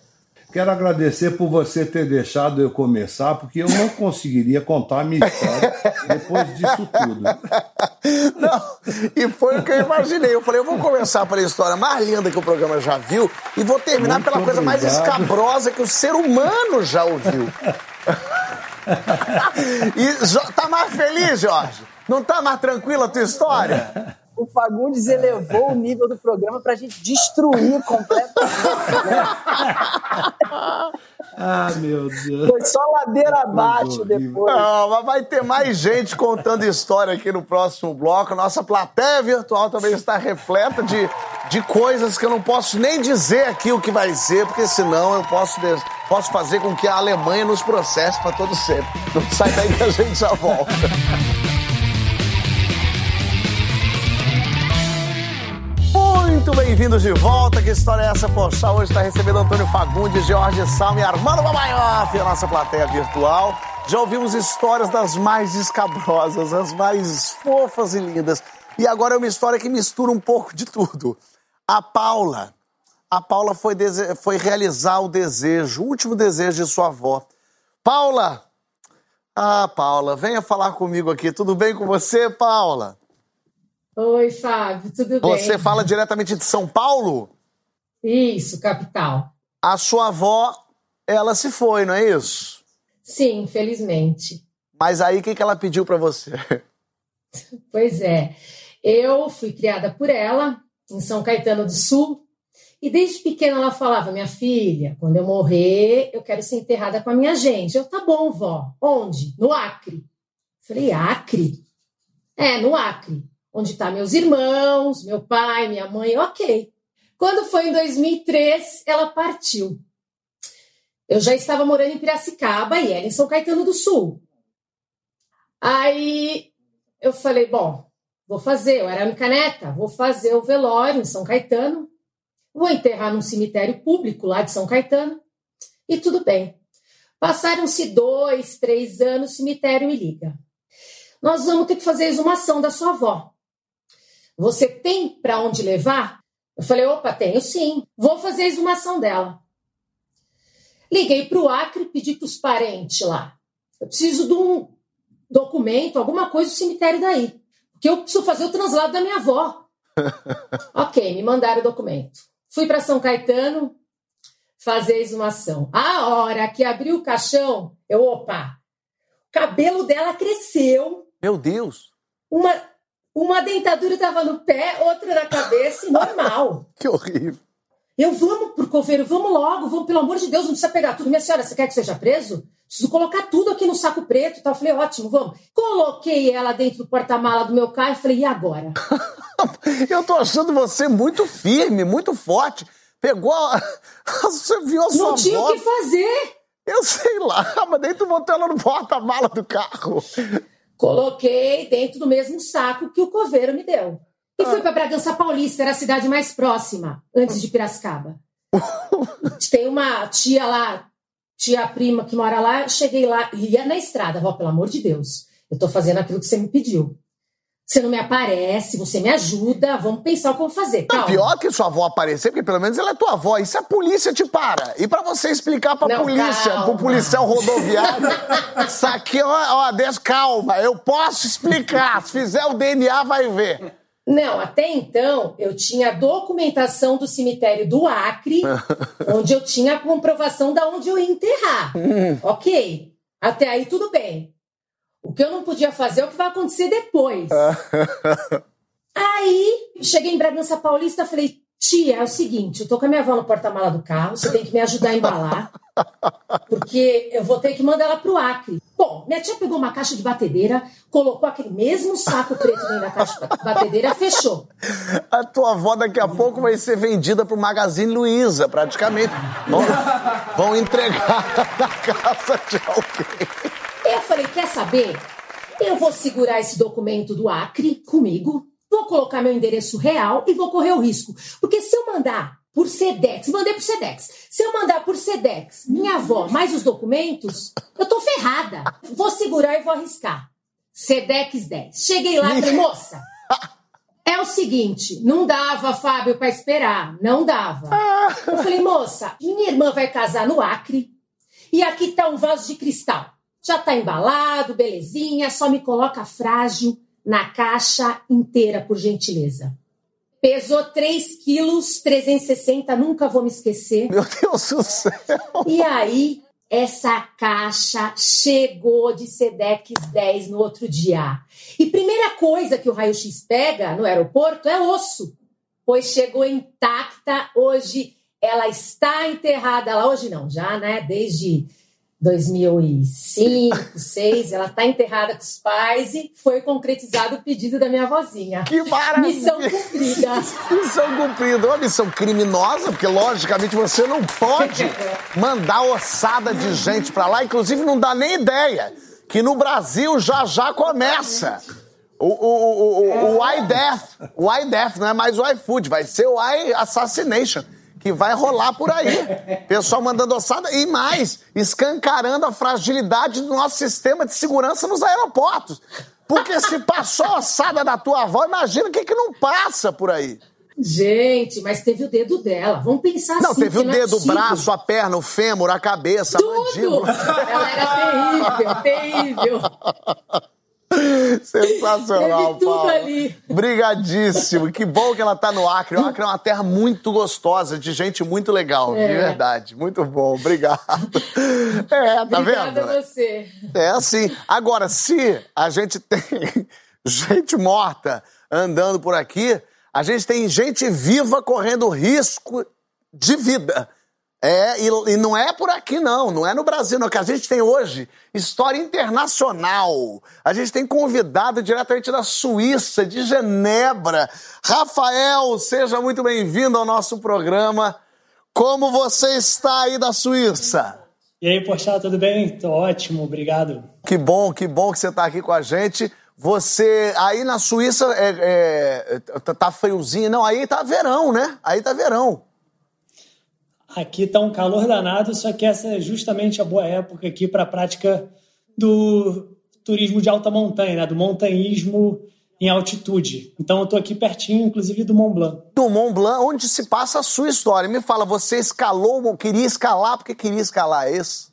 Speaker 2: Quero agradecer por você ter deixado eu começar, porque eu não conseguiria contar a minha história depois disso tudo.
Speaker 1: Não, e foi o que eu imaginei. Eu falei, eu vou começar pela história mais linda que o programa já viu e vou terminar
Speaker 2: Muito
Speaker 1: pela coisa mais escabrosa que o ser humano já ouviu. e tá mais feliz, Jorge? Não tá mais tranquila a tua história?
Speaker 3: O Fagundes elevou o nível do programa pra gente destruir completamente. né?
Speaker 2: Ah, meu Deus.
Speaker 3: Foi só ladeira abaixo depois.
Speaker 1: Não, mas vai ter mais gente contando história aqui no próximo bloco. Nossa plateia virtual também está repleta de, de coisas que eu não posso nem dizer aqui o que vai ser, porque senão eu posso, posso fazer com que a Alemanha nos processe para todo sempre. Não sai daí que a gente já volta. Bem-vindos de volta. Que história é essa, poxa? Hoje está recebendo Antônio Fagundes, Jorge Salme e Armando Babaioff, a nossa plateia virtual. Já ouvimos histórias das mais escabrosas, as mais fofas e lindas. E agora é uma história que mistura um pouco de tudo. A Paula. A Paula foi, dese- foi realizar o desejo, o último desejo de sua avó. Paula! Ah, Paula, venha falar comigo aqui. Tudo bem com você, Paula?
Speaker 5: Oi, Fábio, tudo
Speaker 1: Você
Speaker 5: bem?
Speaker 1: fala diretamente de São Paulo?
Speaker 5: Isso, capital.
Speaker 1: A sua avó, ela se foi, não é isso?
Speaker 5: Sim, infelizmente.
Speaker 1: Mas aí o que, que ela pediu pra você?
Speaker 5: Pois é. Eu fui criada por ela em São Caetano do Sul. E desde pequena ela falava: Minha filha, quando eu morrer, eu quero ser enterrada com a minha gente. Eu, tá bom, vó. Onde? No Acre. Falei: Acre? É, no Acre. Onde tá meus irmãos, meu pai, minha mãe. Ok. Quando foi em 2003, ela partiu. Eu já estava morando em Piracicaba e ela em São Caetano do Sul. Aí eu falei, bom, vou fazer, eu era a única neta, vou fazer o velório em São Caetano, vou enterrar num cemitério público lá de São Caetano, e tudo bem. Passaram-se dois, três anos, o cemitério me liga. Nós vamos ter que fazer a exumação da sua avó. Você tem para onde levar? Eu falei, opa, tenho sim. Vou fazer a exumação dela. Liguei para o Acre, pedi para os parentes lá. Eu preciso de um documento, alguma coisa do cemitério daí. Porque eu preciso fazer o translado da minha avó. ok, me mandaram o documento. Fui para São Caetano fazer a exumação. A hora que abri o caixão, eu, opa, o cabelo dela cresceu,
Speaker 1: Meu Deus,
Speaker 5: uma, uma dentadura estava no pé, outra na cabeça, e normal.
Speaker 1: que horrível.
Speaker 5: Eu, vamos pro coveiro, vamos logo, vamos, pelo amor de Deus, não precisa pegar tudo. Minha senhora, você quer que seja preso? Preciso colocar tudo aqui no saco preto tal. Eu falei, ótimo, vamos. Coloquei ela dentro do porta-mala do meu carro e falei, e agora?
Speaker 1: Eu tô achando você muito firme, muito forte. Pegou. a- Você viu a sua
Speaker 5: Não tinha o que fazer.
Speaker 1: Eu sei lá, mas daí tu botou ela no porta-mala do carro.
Speaker 5: Coloquei dentro do mesmo saco que o coveiro me deu. E fui para Bragança Paulista, era a cidade mais próxima, antes de Piracicaba. Tem uma tia lá, tia prima que mora lá, cheguei lá, ia na estrada, vó, pelo amor de Deus, eu tô fazendo aquilo que você me pediu. Você não me aparece, você me ajuda, vamos pensar o que eu vou fazer.
Speaker 1: Não,
Speaker 5: Calma.
Speaker 1: pior que sua avó aparecer, porque pelo menos ela é tua avó. E se a polícia te para? E pra você explicar pra
Speaker 5: Não,
Speaker 1: polícia,
Speaker 5: calma.
Speaker 1: pro policial rodoviário, isso aqui, ó, ó, deixa, calma, eu posso explicar. Se fizer o DNA, vai ver.
Speaker 5: Não, até então eu tinha a documentação do cemitério do Acre, onde eu tinha a comprovação da onde eu ia enterrar. ok. Até aí tudo bem. O que eu não podia fazer é o que vai acontecer depois. aí cheguei em Bragança Paulista, falei, Tia, é o seguinte, eu tô com a minha avó no porta-mala do carro, você tem que me ajudar a embalar, porque eu vou ter que mandar ela pro Acre. Bom, minha tia pegou uma caixa de batedeira, colocou aquele mesmo saco preto dentro da caixa de batedeira, fechou.
Speaker 1: A tua avó daqui a pouco vai ser vendida pro Magazine Luiza, praticamente. Vão, vão entregar na casa de alguém.
Speaker 5: Eu falei, quer saber? Eu vou segurar esse documento do Acre comigo, vou colocar meu endereço real e vou correr o risco. Porque se eu mandar por Sedex, mandei por Sedex. Se eu mandar por Sedex, minha avó, mais os documentos, eu tô ferrada. Vou segurar e vou arriscar. Sedex 10. Cheguei lá e falei, moça, é o seguinte, não dava, Fábio, para esperar. Não dava. Eu falei, moça, minha irmã vai casar no Acre e aqui tá um vaso de cristal. Já tá embalado, belezinha, só me coloca frágil na caixa inteira, por gentileza. Pesou 3 quilos, 360, nunca vou me esquecer.
Speaker 1: Meu Deus do céu!
Speaker 5: E aí, essa caixa chegou de Sedex 10 no outro dia. E primeira coisa que o raio-x pega no aeroporto é osso, pois chegou intacta. Hoje ela está enterrada lá. Hoje não, já, né? Desde 2005, 2006, ela está enterrada com os pais e foi concretizado o pedido da minha avózinha.
Speaker 1: Que maravilha!
Speaker 5: Missão cumprida.
Speaker 1: missão cumprida. Uma missão criminosa, porque logicamente você não pode mandar ossada de gente para lá, inclusive não dá nem ideia que no Brasil já já começa. O, o, o, o, o iDeath, o iDeath não é mais o iFood, vai ser o iAssassination que vai rolar por aí. Pessoal mandando ossada e mais, escancarando a fragilidade do nosso sistema de segurança nos aeroportos. Porque se passou a ossada da tua avó, imagina o que, que não passa por aí.
Speaker 5: Gente, mas teve o dedo dela. Vamos pensar
Speaker 1: Não,
Speaker 5: assim.
Speaker 1: teve o
Speaker 5: não é
Speaker 1: dedo, o braço, a perna, o fêmur, a cabeça, a
Speaker 5: Tudo!
Speaker 1: mandíbula.
Speaker 5: Ela era terrível, terrível.
Speaker 1: Sensacional,
Speaker 5: Teve tudo
Speaker 1: Paulo.
Speaker 5: ali.
Speaker 1: Brigadíssimo. Que bom que ela tá no Acre. O Acre é uma terra muito gostosa, de gente muito legal, de
Speaker 5: É.
Speaker 1: verdade. Muito bom, obrigado. É, tá
Speaker 5: Obrigada
Speaker 1: vendo?
Speaker 5: a você.
Speaker 1: É assim. Agora, se a gente tem gente morta andando por aqui, a gente tem gente viva correndo risco de vida. É, e, e não é por aqui, não. Não é no Brasil, não. Que a gente tem hoje história internacional. A gente tem convidado diretamente da Suíça, de Genebra. Rafael, seja muito bem-vindo ao nosso programa. Como você está aí da Suíça?
Speaker 6: E aí, Porchat, tudo bem? Tô ótimo, obrigado.
Speaker 1: Que bom, que bom que você está aqui com a gente. Você, aí na Suíça, é, é, tá- friozinho. Não, aí tá verão, né? Aí tá verão.
Speaker 6: Aqui tá um calor danado, só que essa é justamente a boa época aqui para a prática do turismo de alta montanha, né? do montanhismo em altitude. Então eu tô aqui pertinho, inclusive, do Mont Blanc.
Speaker 1: Do Mont Blanc, onde se passa a sua história. Me fala, você escalou, queria escalar porque queria escalar, é isso?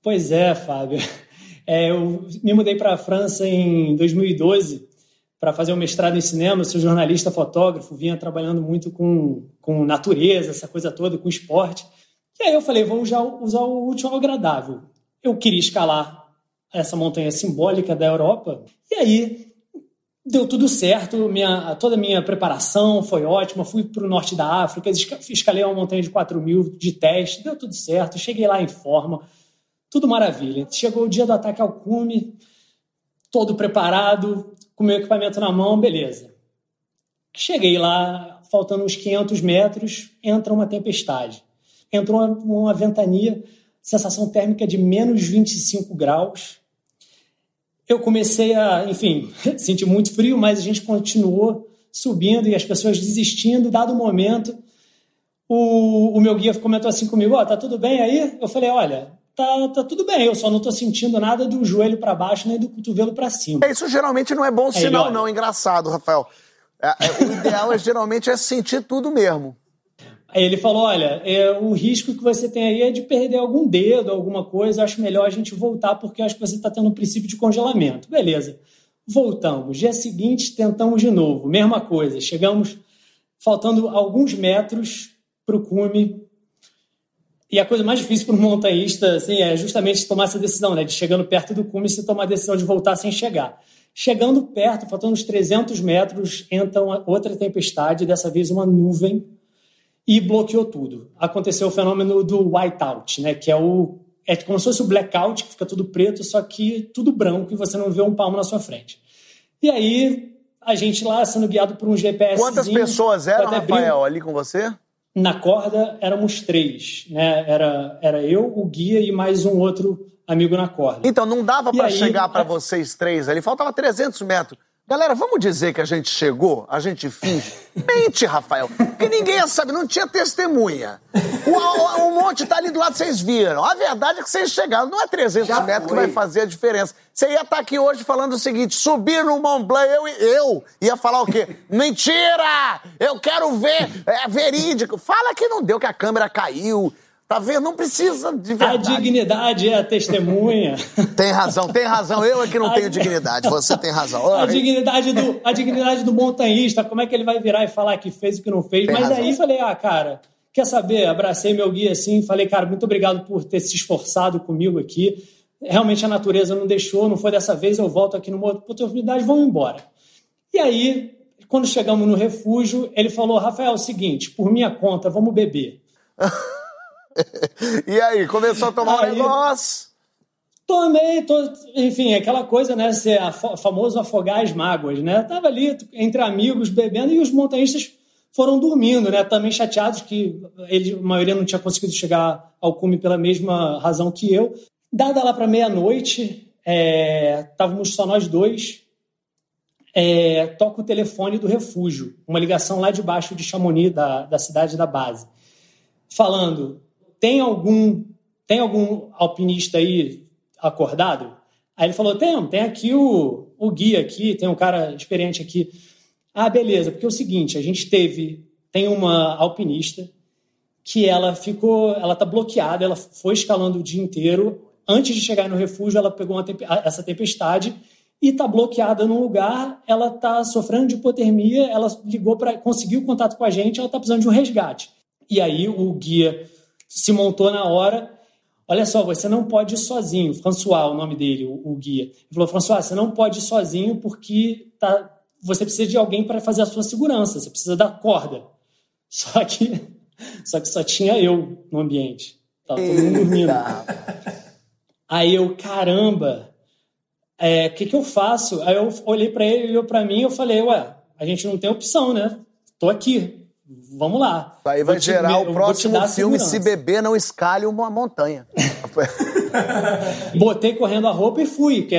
Speaker 6: Pois é, Fábio. É, eu me mudei para a França em 2012 para fazer um mestrado em cinema. Sou jornalista, fotógrafo, vinha trabalhando muito com, com natureza, essa coisa toda, com esporte. E aí eu falei, vou usar, usar o útil ao agradável. Eu queria escalar essa montanha simbólica da Europa. E aí deu tudo certo, minha, toda a minha preparação foi ótima. Fui para o norte da África, esca- escalei uma montanha de 4 mil de teste, deu tudo certo. Cheguei lá em forma, tudo maravilha. Chegou o dia do ataque ao cume, todo preparado, com meu equipamento na mão, beleza. Cheguei lá, faltando uns 500 metros, entra uma tempestade. Entrou uma, uma ventania, sensação térmica de menos 25 graus. Eu comecei a, enfim, sentir muito frio, mas a gente continuou subindo e as pessoas desistindo. Dado o momento, o, o meu guia comentou assim comigo: Ó, tá tudo bem aí? Eu falei: Olha, tá, tá tudo bem, eu só não tô sentindo nada do joelho para baixo nem do cotovelo para cima.
Speaker 1: É, Isso geralmente não é bom sinal, não. Engraçado, Rafael. É, é, o ideal é geralmente é sentir tudo mesmo.
Speaker 6: Aí ele falou: Olha, é, o risco que você tem aí é de perder algum dedo, alguma coisa. Acho melhor a gente voltar porque acho que você está tendo um princípio de congelamento. Beleza. Voltamos. Dia seguinte, tentamos de novo. Mesma coisa. Chegamos faltando alguns metros para o cume. E a coisa mais difícil para um montanhista assim, é justamente tomar essa decisão, né? De chegando perto do cume, você tomar a decisão de voltar sem chegar. Chegando perto, faltando uns 300 metros, entra uma outra tempestade, dessa vez uma nuvem e bloqueou tudo. Aconteceu o fenômeno do whiteout, né, que é o é como se fosse o blackout, que fica tudo preto, só que tudo branco e você não vê um palmo na sua frente. E aí, a gente lá sendo guiado por um GPS.
Speaker 1: Quantas pessoas eram, Rafael, ali com você?
Speaker 6: Na corda éramos três, né? Era, era eu, o guia e mais um outro amigo na corda.
Speaker 1: Então, não dava para chegar para vocês três ali, faltava 300 metros. Galera, vamos dizer que a gente chegou, a gente finge. Mente, Rafael, porque ninguém sabe, não tinha testemunha. O, o, o, monte tá ali do lado, vocês viram. A verdade é que vocês chegaram, não é 300 Já metros foi. que vai fazer a diferença. Você ia estar tá aqui hoje falando o seguinte: subir no Mont Blanc, eu, eu ia falar o quê? Mentira! Eu quero ver, é verídico. Fala que não deu, que a câmera caiu. Tá vendo? Não precisa de verdade.
Speaker 6: A dignidade é a testemunha.
Speaker 1: Tem razão, tem razão. Eu é que não a... tenho dignidade. Você tem razão.
Speaker 6: A dignidade, do, a dignidade do montanhista, como é que ele vai virar e falar que fez o que não fez? Tem Mas razão. aí falei, ah, cara, quer saber? Abracei meu guia assim, falei, cara, muito obrigado por ter se esforçado comigo aqui. Realmente a natureza não deixou, não foi dessa vez, eu volto aqui numa outra oportunidade, vamos embora. E aí, quando chegamos no refúgio, ele falou, Rafael, é o seguinte, por minha conta, vamos beber.
Speaker 1: e aí, começou a tomar aí, um negócio?
Speaker 6: Tomei, tô, enfim, aquela coisa, né? Ser famoso afogar as mágoas, né? Tava ali entre amigos bebendo e os montanhistas foram dormindo, né? Também chateados que ele, a maioria não tinha conseguido chegar ao cume pela mesma razão que eu. Dada lá para meia-noite, é, estávamos só nós dois. É, toca o telefone do refúgio, uma ligação lá de baixo de Chamonix, da, da cidade da base, falando: tem algum tem algum alpinista aí acordado? Aí ele falou, tem, tem aqui o, o guia aqui, tem um cara experiente aqui. Ah, beleza, porque é o seguinte, a gente teve, tem uma alpinista que ela ficou, ela tá bloqueada, ela foi escalando o dia inteiro, antes de chegar no refúgio, ela pegou uma, essa tempestade e está bloqueada num lugar, ela está sofrendo de hipotermia, ela ligou para conseguiu contato com a gente, ela está precisando de um resgate. E aí o guia se montou na hora. Olha só, você não pode ir sozinho. François, o nome dele, o, o guia. Ele falou: François, você não pode ir sozinho porque tá, você precisa de alguém para fazer a sua segurança. Você precisa da corda. Só que, só que só tinha eu no ambiente. Tava todo mundo dormindo. Aí eu, caramba, o é, que, que eu faço? Aí eu olhei para ele, ele olhou para mim e eu falei: Ué, a gente não tem opção, né? Tô aqui vamos lá.
Speaker 1: Aí vai gerar o próximo filme Se Beber Não Escalhe uma Montanha.
Speaker 6: Botei correndo a roupa e fui, porque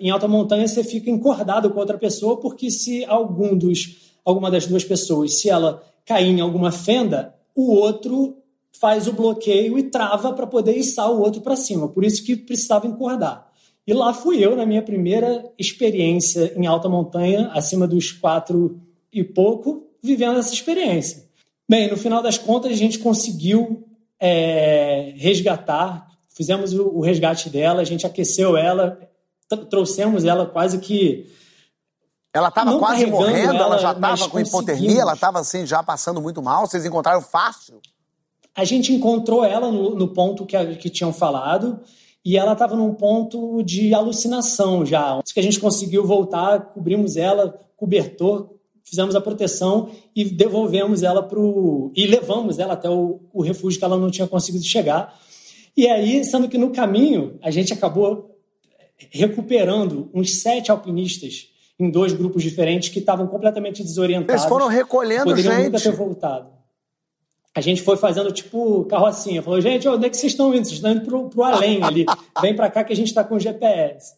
Speaker 6: em alta montanha você fica encordado com outra pessoa, porque se algum dos, alguma das duas pessoas, se ela cair em alguma fenda, o outro faz o bloqueio e trava para poder içar o outro para cima. Por isso que precisava encordar. E lá fui eu na minha primeira experiência em alta montanha, acima dos quatro e pouco, vivendo essa experiência. Bem, no final das contas, a gente conseguiu é, resgatar, fizemos o, resgate dela, a gente aqueceu ela, trouxemos ela quase que.
Speaker 1: Ela estava quase morrendo, ela, ela já estava com hipotermia, ela estava assim, já passando muito mal, vocês encontraram fácil?
Speaker 6: A gente encontrou ela no, no ponto que, que tinham falado, e ela estava num ponto de alucinação já. Isso que a gente conseguiu voltar, cobrimos ela, cobertor, fizemos a proteção e devolvemos ela para o. e levamos ela até o, o, refúgio que ela não tinha conseguido chegar. E aí, sendo que no caminho, a gente acabou recuperando uns sete alpinistas em dois grupos diferentes que estavam completamente desorientados.
Speaker 1: Eles foram recolhendo
Speaker 6: poderiam
Speaker 1: gente.
Speaker 6: nunca ter voltado. A gente foi fazendo tipo carrocinha. Falou, gente, onde é que vocês estão indo? Vocês estão indo para o além ali. Vem para cá que a gente está com GPS.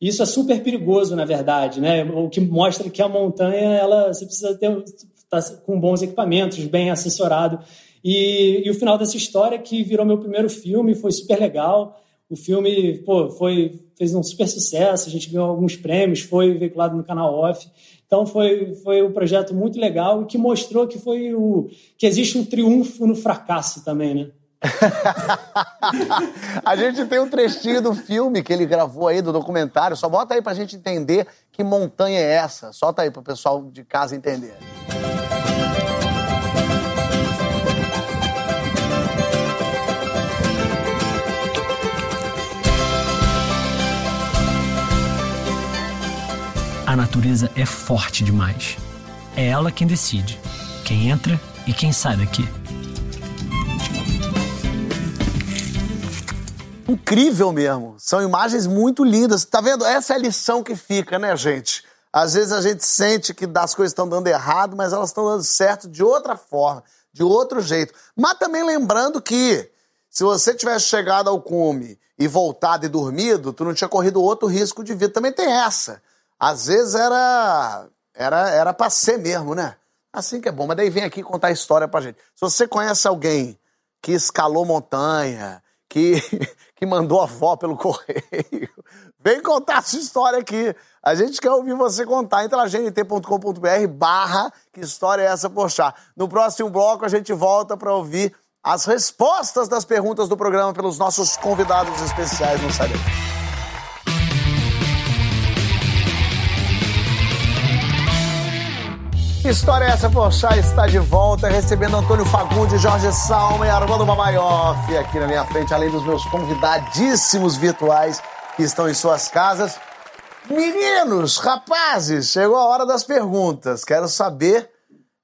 Speaker 6: Isso é super perigoso, na verdade, né? O que mostra que a montanha, ela você precisa ter tá com bons equipamentos, bem assessorado. E, e o final dessa história que virou meu primeiro filme, foi super legal. O filme, pô, foi fez um super sucesso, a gente ganhou alguns prêmios, foi veiculado no canal Off. Então foi foi um projeto muito legal e que mostrou que foi o que existe um triunfo no fracasso também, né?
Speaker 1: a gente tem um trechinho do filme que ele gravou aí, do documentário. Só bota aí pra gente entender que montanha é essa. Solta aí pro pessoal de casa entender.
Speaker 7: A natureza é forte demais. É ela quem decide. Quem entra e quem sabe aqui.
Speaker 1: Incrível mesmo. São imagens muito lindas. Tá vendo? Essa é a lição que fica, né, gente? Às vezes a gente sente que as coisas estão dando errado, mas elas estão dando certo de outra forma, de outro jeito. Mas também lembrando que se você tivesse chegado ao cume e voltado e dormido, tu não tinha corrido outro risco de vida. Também tem essa. Às vezes era era era para ser mesmo, né? Assim que é bom. Mas daí vem aqui contar a história pra gente. Se você conhece alguém que escalou montanha, que, que mandou a avó pelo correio, vem contar a sua história aqui. A gente quer ouvir você contar. Entra lá gnt.com.br barra que história é essa, poxa. No próximo bloco a gente volta para ouvir as respostas das perguntas do programa pelos nossos convidados especiais no Sabe. Que história é essa, Poxa? Está de volta, recebendo Antônio Fagundes, Jorge Salma e Armando Babaioff aqui na minha frente, além dos meus convidadíssimos virtuais que estão em suas casas. Meninos, rapazes, chegou a hora das perguntas. Quero saber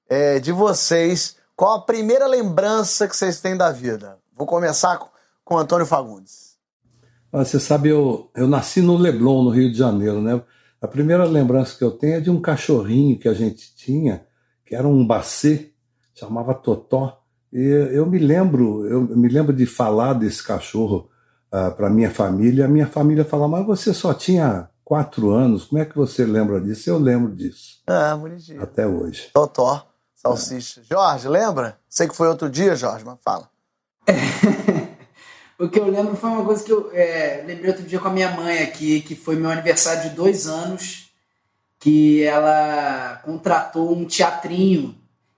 Speaker 1: é, de vocês qual a primeira lembrança que vocês têm da vida? Vou começar com, Antônio Fagundes.
Speaker 2: Você sabe, eu, eu nasci no Leblon, no Rio de Janeiro, né? A primeira lembrança que eu tenho é de um cachorrinho que a gente tinha, que era um bacê, chamava Totó. E eu me lembro, eu me lembro de falar desse cachorro uh, ah, para minha família. A minha família falava, mas você só tinha quatro anos, como é que você lembra disso? Eu lembro disso.
Speaker 1: Ah, bonitinho.
Speaker 2: Até hoje.
Speaker 1: Totó. Salsicha. É. Jorge, lembra? Sei que foi outro dia, Jorge, mas fala.
Speaker 3: o que eu lembro foi uma coisa que eu é, lembrei outro dia com a minha mãe aqui, que foi meu aniversário de dois anos, que ela contratou um teatrinho,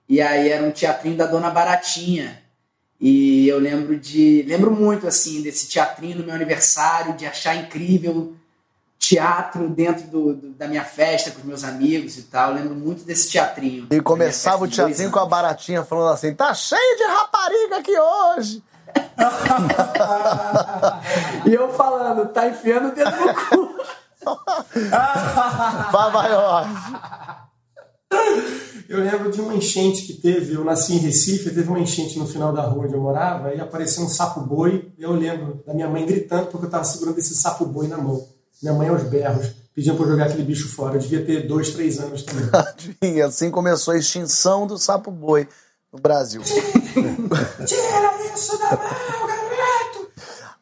Speaker 3: e aí era um teatrinho da Dona Baratinha. E eu lembro de. Lembro muito assim desse teatrinho no meu aniversário, de achar incrível teatro dentro do, do, da minha festa com os meus amigos e tal. Eu lembro muito desse teatrinho.
Speaker 1: E começava o teatrinho com a baratinha falando assim: tá cheio de rapariga aqui hoje.
Speaker 3: E eu falando, tá enfiando o dedo no cu.
Speaker 1: Vai maior.
Speaker 4: Eu lembro de uma enchente que teve, eu nasci em Recife, teve uma enchente no final da rua onde eu morava e apareceu um sapo boi. Eu lembro da minha mãe gritando porque eu estava segurando esse sapo boi na mão. Minha mãe aos berros, pedindo para jogar aquele bicho fora. Eu devia ter dois, três anos também.
Speaker 1: e assim começou a extinção do sapo-boi no Brasil.
Speaker 4: Tira isso da mão, garoto!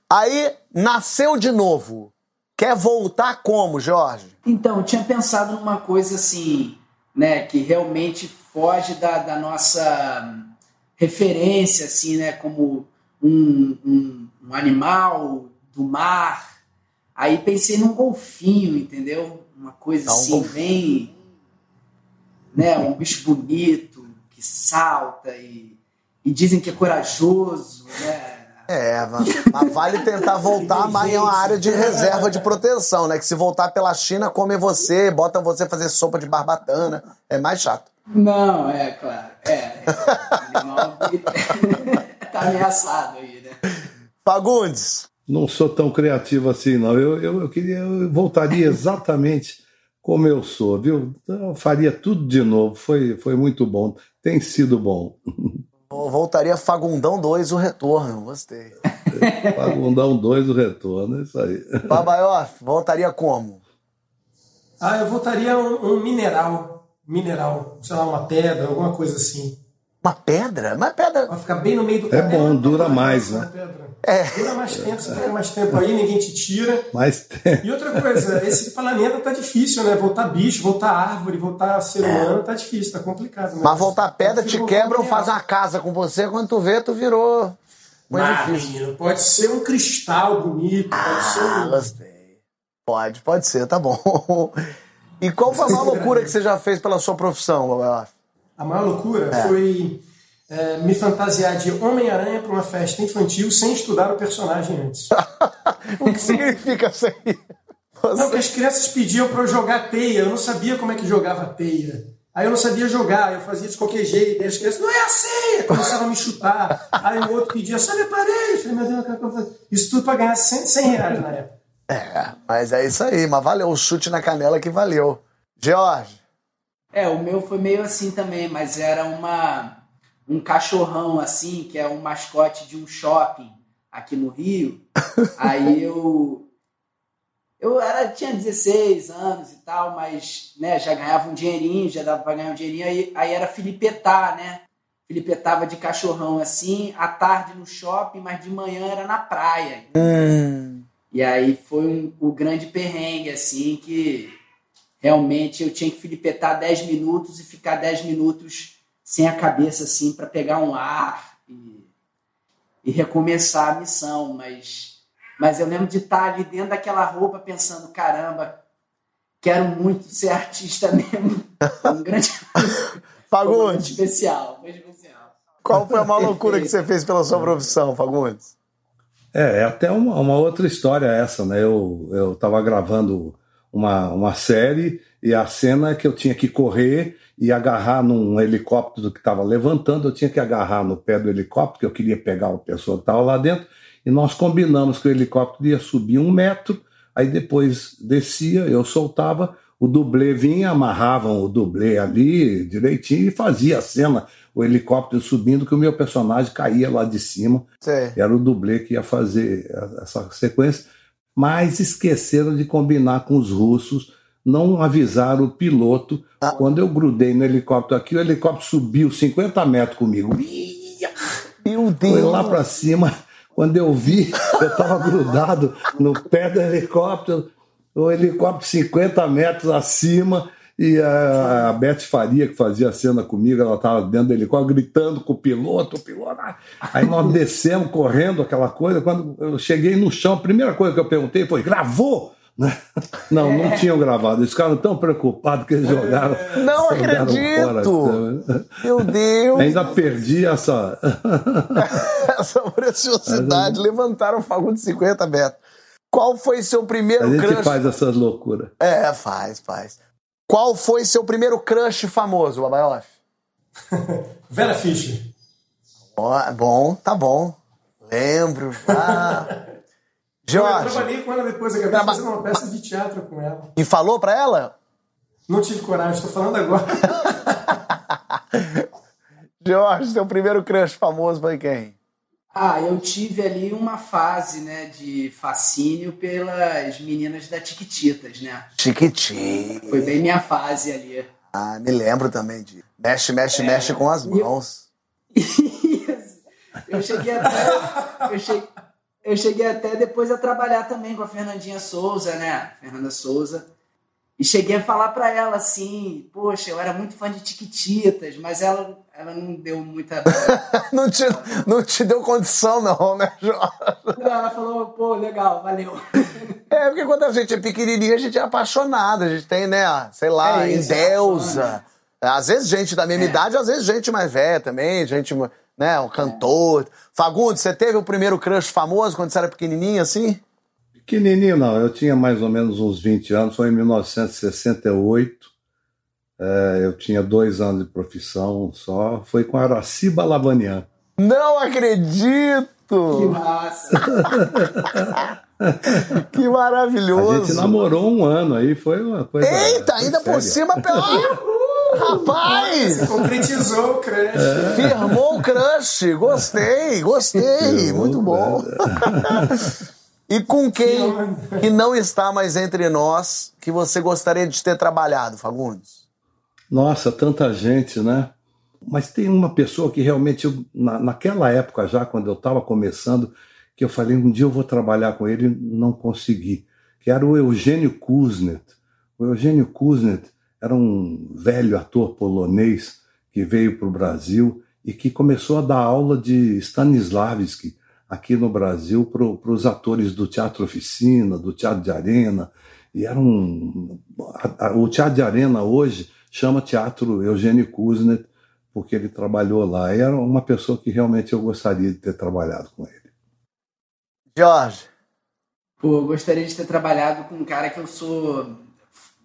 Speaker 1: Aí nasceu de novo. Quer voltar como, Jorge?
Speaker 3: Então, eu tinha pensado numa coisa assim, né, que realmente foge da, da nossa referência, assim, né, como um, um, um animal do mar, Aí pensei num golfinho, entendeu? Uma coisa tá um assim, golfinho. bem. Né, um bicho bonito, salta e, e dizem que é corajoso, né?
Speaker 1: É, mas vale tentar voltar mas em uma área de reserva de proteção, né? Que se voltar pela China, come você, bota você fazer sopa de barbatana. É mais chato.
Speaker 3: Não, é, claro. É. O animal tá ameaçado aí, né?
Speaker 1: Fagundes
Speaker 2: não sou tão criativo assim, não. Eu, eu, eu queria, eu voltaria exatamente como eu sou, viu? Eu faria tudo de novo. Foi, foi muito bom. Tem sido bom.
Speaker 1: Eu voltaria Fagundão 2, o retorno. Gostei.
Speaker 2: Fagundão 2, o retorno. É isso aí.
Speaker 1: Babaioff, voltaria como?
Speaker 4: Ah, eu voltaria um, um mineral. Mineral. Sei lá, uma pedra, alguma coisa assim.
Speaker 1: Uma pedra? Uma pedra.
Speaker 4: Vai ficar bem no meio do
Speaker 2: É bom, dura mais, né?
Speaker 4: É. Dura mais tempo, você fica mais tempo aí, ninguém te tira.
Speaker 2: Mais tempo.
Speaker 4: E outra coisa, esse planeta tá difícil, né? Voltar bicho, voltar árvore, voltar ser humano, tá difícil, tá complicado. Né?
Speaker 1: Mas voltar pedra, te quebram, faz uma casa com você, quando tu vê, tu virou. Mas.
Speaker 4: Menino, pode ser um cristal bonito, pode
Speaker 1: ah,
Speaker 4: ser um.
Speaker 1: Gostei. Pode, pode ser, tá bom. E qual foi a maior loucura que você já fez pela sua profissão, Babá?
Speaker 4: A maior loucura é. foi é, me fantasiar de Homem-Aranha para uma festa infantil sem estudar o personagem antes.
Speaker 1: o que significa isso aí?
Speaker 4: Você... Não, porque as crianças pediam para eu jogar teia, eu não sabia como é que jogava teia. Aí eu não sabia jogar, eu fazia de qualquer jeito, e as crianças, não é assim! Começavam a me chutar. Aí o outro pedia, sabe a parede? Eu falei, meu Deus, eu fazer? Isso tudo para ganhar 100, 100 reais na época.
Speaker 1: É, mas é isso aí, mas valeu, o chute na canela que valeu. George.
Speaker 3: É, o meu foi meio assim também, mas era uma um cachorrão assim, que é um mascote de um shopping aqui no Rio. Aí eu eu era, tinha 16 anos e tal, mas né, já ganhava um dinheirinho, já dava para ganhar um dinheirinho, aí, aí era filipetá, né? Filipetava de cachorrão assim, à tarde no shopping, mas de manhã era na praia. Hum. E aí foi um, o grande perrengue, assim, que realmente eu tinha que filipetar 10 minutos e ficar 10 minutos sem a cabeça, assim, para pegar um ar e, e recomeçar a missão, mas mas eu lembro de estar ali dentro daquela roupa pensando, caramba, quero muito ser artista mesmo. Um grande.
Speaker 1: Fagundes.
Speaker 3: especial, foi especial.
Speaker 1: Qual foi a maior loucura que você fez pela sua profissão, Fagundes?
Speaker 2: É, é até uma, uma outra história essa, né? Eu, eu tava gravando uma, uma série e a cena é que eu tinha que correr e agarrar num helicóptero que estava levantando, eu tinha que agarrar no pé do helicóptero, que eu queria pegar uma pessoa que estava lá dentro, e nós combinamos que o helicóptero ia subir um metro, aí depois descia, eu soltava, o dublê vinha, amarravam o dublê ali direitinho e fazia a cena, o helicóptero subindo, que o meu personagem caía lá de cima. Sim. Era o dublê que ia fazer essa sequência. Mas esqueceram de combinar com os russos, não avisaram o piloto. Ah. Quando eu grudei no helicóptero aqui, o helicóptero subiu 50 metros comigo. Meu Deus! Foi lá para cima quando eu vi, eu estava grudado no pé do helicóptero, o helicóptero 50 metros acima, e a, a Beth Faria, que fazia a cena comigo, ela estava dentro do helicóptero gritando com o piloto, o piloto. Ah. Aí nós descemos correndo, aquela coisa. Quando eu cheguei no chão, a primeira coisa que eu perguntei foi: gravou? Não, não é. tinham gravado. Eles ficaram tão preocupados que eles jogaram.
Speaker 1: Não acredito! Meu Deus!
Speaker 2: Ainda perdi essa.
Speaker 1: essa preciosidade. Levantaram o Fagundes 50, Beto. Qual foi seu primeiro crush?
Speaker 2: A gente crush? faz essas loucuras.
Speaker 1: É, faz, faz. Qual foi seu primeiro crush famoso, Babaioff?
Speaker 4: Vera Fischer.
Speaker 1: bom, tá bom. Lembro. Ah.
Speaker 4: Jorge. Eu trabalhei com ela depois, acabei Traba... fazendo uma peça de teatro com ela.
Speaker 1: E falou pra ela?
Speaker 4: Não tive coragem, tô falando agora.
Speaker 1: Jorge, seu primeiro crush famoso foi quem?
Speaker 3: Ah, eu tive ali uma fase, né, de fascínio pelas meninas da Tiquititas, né?
Speaker 1: Tiquititas.
Speaker 3: Foi bem minha fase ali.
Speaker 1: Ah, me lembro também de mexe, mexe, é, mexe com as mãos.
Speaker 3: Eu, eu cheguei até, eu cheguei, eu cheguei até depois a trabalhar também com a Fernandinha Souza, né? Fernanda Souza. E cheguei a falar para ela assim, poxa, eu era muito fã de Tiquititas, mas ela, ela não deu muita.
Speaker 1: não, te, não te deu condição, não, né, Jorge?
Speaker 3: Não, ela falou, pô, legal, valeu.
Speaker 1: É, porque quando a gente é pequenininha, a gente é apaixonado, a gente tem, né, sei lá, é isso, em Deusa. É às vezes gente da mesma é. idade, às vezes gente mais velha também, gente né? Um cantor. É. Fagundes, você teve o primeiro crush famoso quando você era pequenininho assim?
Speaker 2: Pequenininho não, eu tinha mais ou menos uns 20 anos, foi em 1968. É, eu tinha dois anos de profissão só, foi com Araciba Lavanian.
Speaker 1: Não acredito!
Speaker 3: Que massa!
Speaker 1: que maravilhoso!
Speaker 2: A gente namorou um ano aí, foi uma coisa.
Speaker 1: Eita, ainda séria. por cima pela. Rapaz!
Speaker 4: Você concretizou o crush.
Speaker 1: É. Firmou o crush. Gostei, gostei. Muito bom. e com quem que não está mais entre nós que você gostaria de ter trabalhado, Fagundes?
Speaker 2: Nossa, tanta gente, né? Mas tem uma pessoa que realmente, eu, na, naquela época já, quando eu estava começando, que eu falei, um dia eu vou trabalhar com ele, não consegui, que era o Eugênio Kuznet. O Eugênio Kuznet era um velho ator polonês que veio para o Brasil e que começou a dar aula de Stanislavski aqui no Brasil para os atores do Teatro Oficina, do Teatro de Arena. E era um. A, a, o Teatro de Arena hoje chama Teatro Eugênio Kuznet, porque ele trabalhou lá. E era uma pessoa que realmente eu gostaria de ter trabalhado com ele.
Speaker 1: Jorge.
Speaker 3: Pô, eu gostaria de ter trabalhado com um cara que eu sou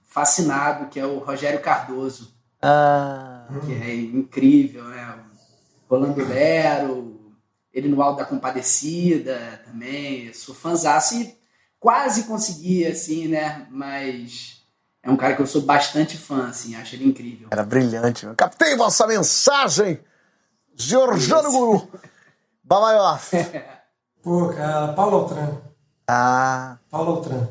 Speaker 3: fascinado, que é o Rogério Cardoso.
Speaker 1: Ah.
Speaker 3: Que é incrível, né? Rolando Lero, ele no Alto da Compadecida também. Sou fãzaço e quase consegui, assim, né? Mas é um cara que eu sou bastante fã, assim, acho ele incrível.
Speaker 1: Era brilhante. Captei vossa mensagem! Giorgiano Guru. Babaioff.
Speaker 4: Pô, cara, Paulo Altran.
Speaker 1: Ah.
Speaker 4: Paulo Altran.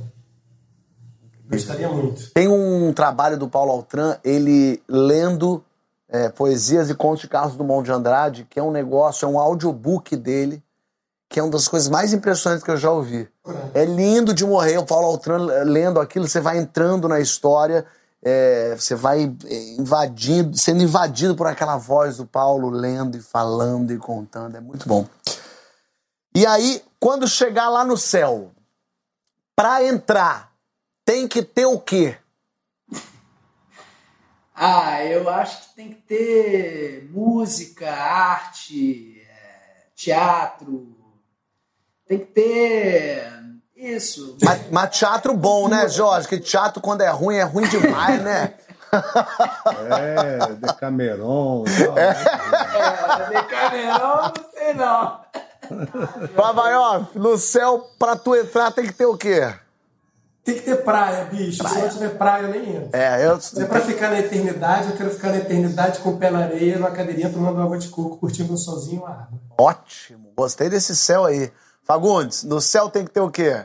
Speaker 4: Gostaria muito.
Speaker 1: Tem um trabalho do Paulo Altran, ele lendo é, poesias e contos de Carlos Dumont de Andrade, que é um negócio, é um audiobook dele, que é uma das coisas mais impressionantes que eu já ouvi. É lindo de morrer, o Paulo Altran lendo aquilo, você vai entrando na história, é, você vai invadindo, sendo invadido por aquela voz do Paulo lendo e falando e contando, é muito bom. E aí, quando chegar lá no céu, para entrar, tem que ter o quê?
Speaker 3: Ah, eu acho que tem que ter música, arte, é, teatro. Tem que ter isso.
Speaker 1: Mas, mas teatro bom, né, Jorge? Que teatro, quando é ruim, é ruim demais, né?
Speaker 2: É, Decameron.
Speaker 3: É, Decameron, não sei não.
Speaker 1: Babaioff, no céu, pra tu entrar, tem que ter o quê?
Speaker 4: Tem que ter praia, bicho. Se não tiver praia, eu nem entro.
Speaker 1: É, eu.
Speaker 4: Se é pra ficar na eternidade, eu quero ficar na eternidade com o pé na areia, numa cadeirinha, tomando água de coco, curtindo sozinho a água.
Speaker 1: Ótimo, gostei desse céu aí. Fagundes, no céu tem que ter o quê?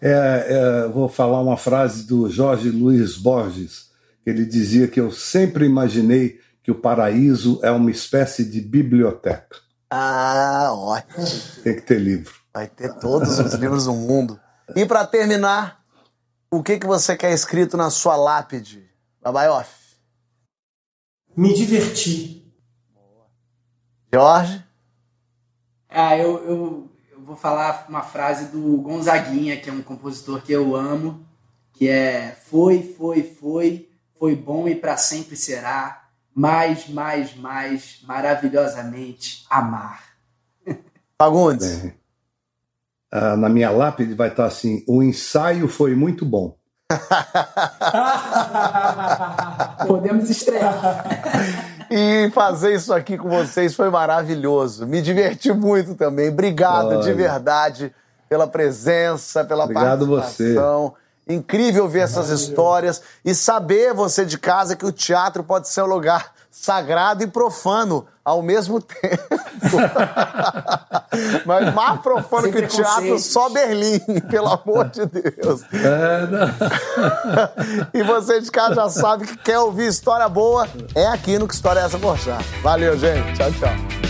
Speaker 2: É, é, vou falar uma frase do Jorge Luiz Borges, que ele dizia que eu sempre imaginei que o paraíso é uma espécie de biblioteca.
Speaker 1: Ah, ótimo.
Speaker 2: Tem que ter livro.
Speaker 1: Vai ter todos os livros do mundo. E para terminar, o que, que você quer escrito na sua lápide, Babaioff?
Speaker 4: Me diverti.
Speaker 1: Jorge?
Speaker 3: Ah, eu, eu, eu vou falar uma frase do Gonzaguinha, que é um compositor que eu amo, que é Foi, foi, foi, foi bom e para sempre será, mais, mais, mais, maravilhosamente amar.
Speaker 1: Fagundes?
Speaker 2: Bem, ah, na minha lápide vai estar assim: o ensaio foi muito bom.
Speaker 3: Podemos estrear.
Speaker 1: E fazer isso aqui com vocês foi maravilhoso. Me diverti muito também. Obrigado
Speaker 2: Olha.
Speaker 1: de verdade pela presença, pela
Speaker 2: Obrigado
Speaker 1: participação. Incrível ver essas histórias e saber você de casa que o teatro pode ser um lugar sagrado e profano ao mesmo tempo. Mas mais profano
Speaker 3: Sem
Speaker 1: que o teatro, só Berlim, pelo amor de Deus.
Speaker 2: É, não.
Speaker 1: E você de casa já sabe que quer ouvir história boa, é aqui no Que História é Essa Porchat. Valeu, gente. Tchau, tchau.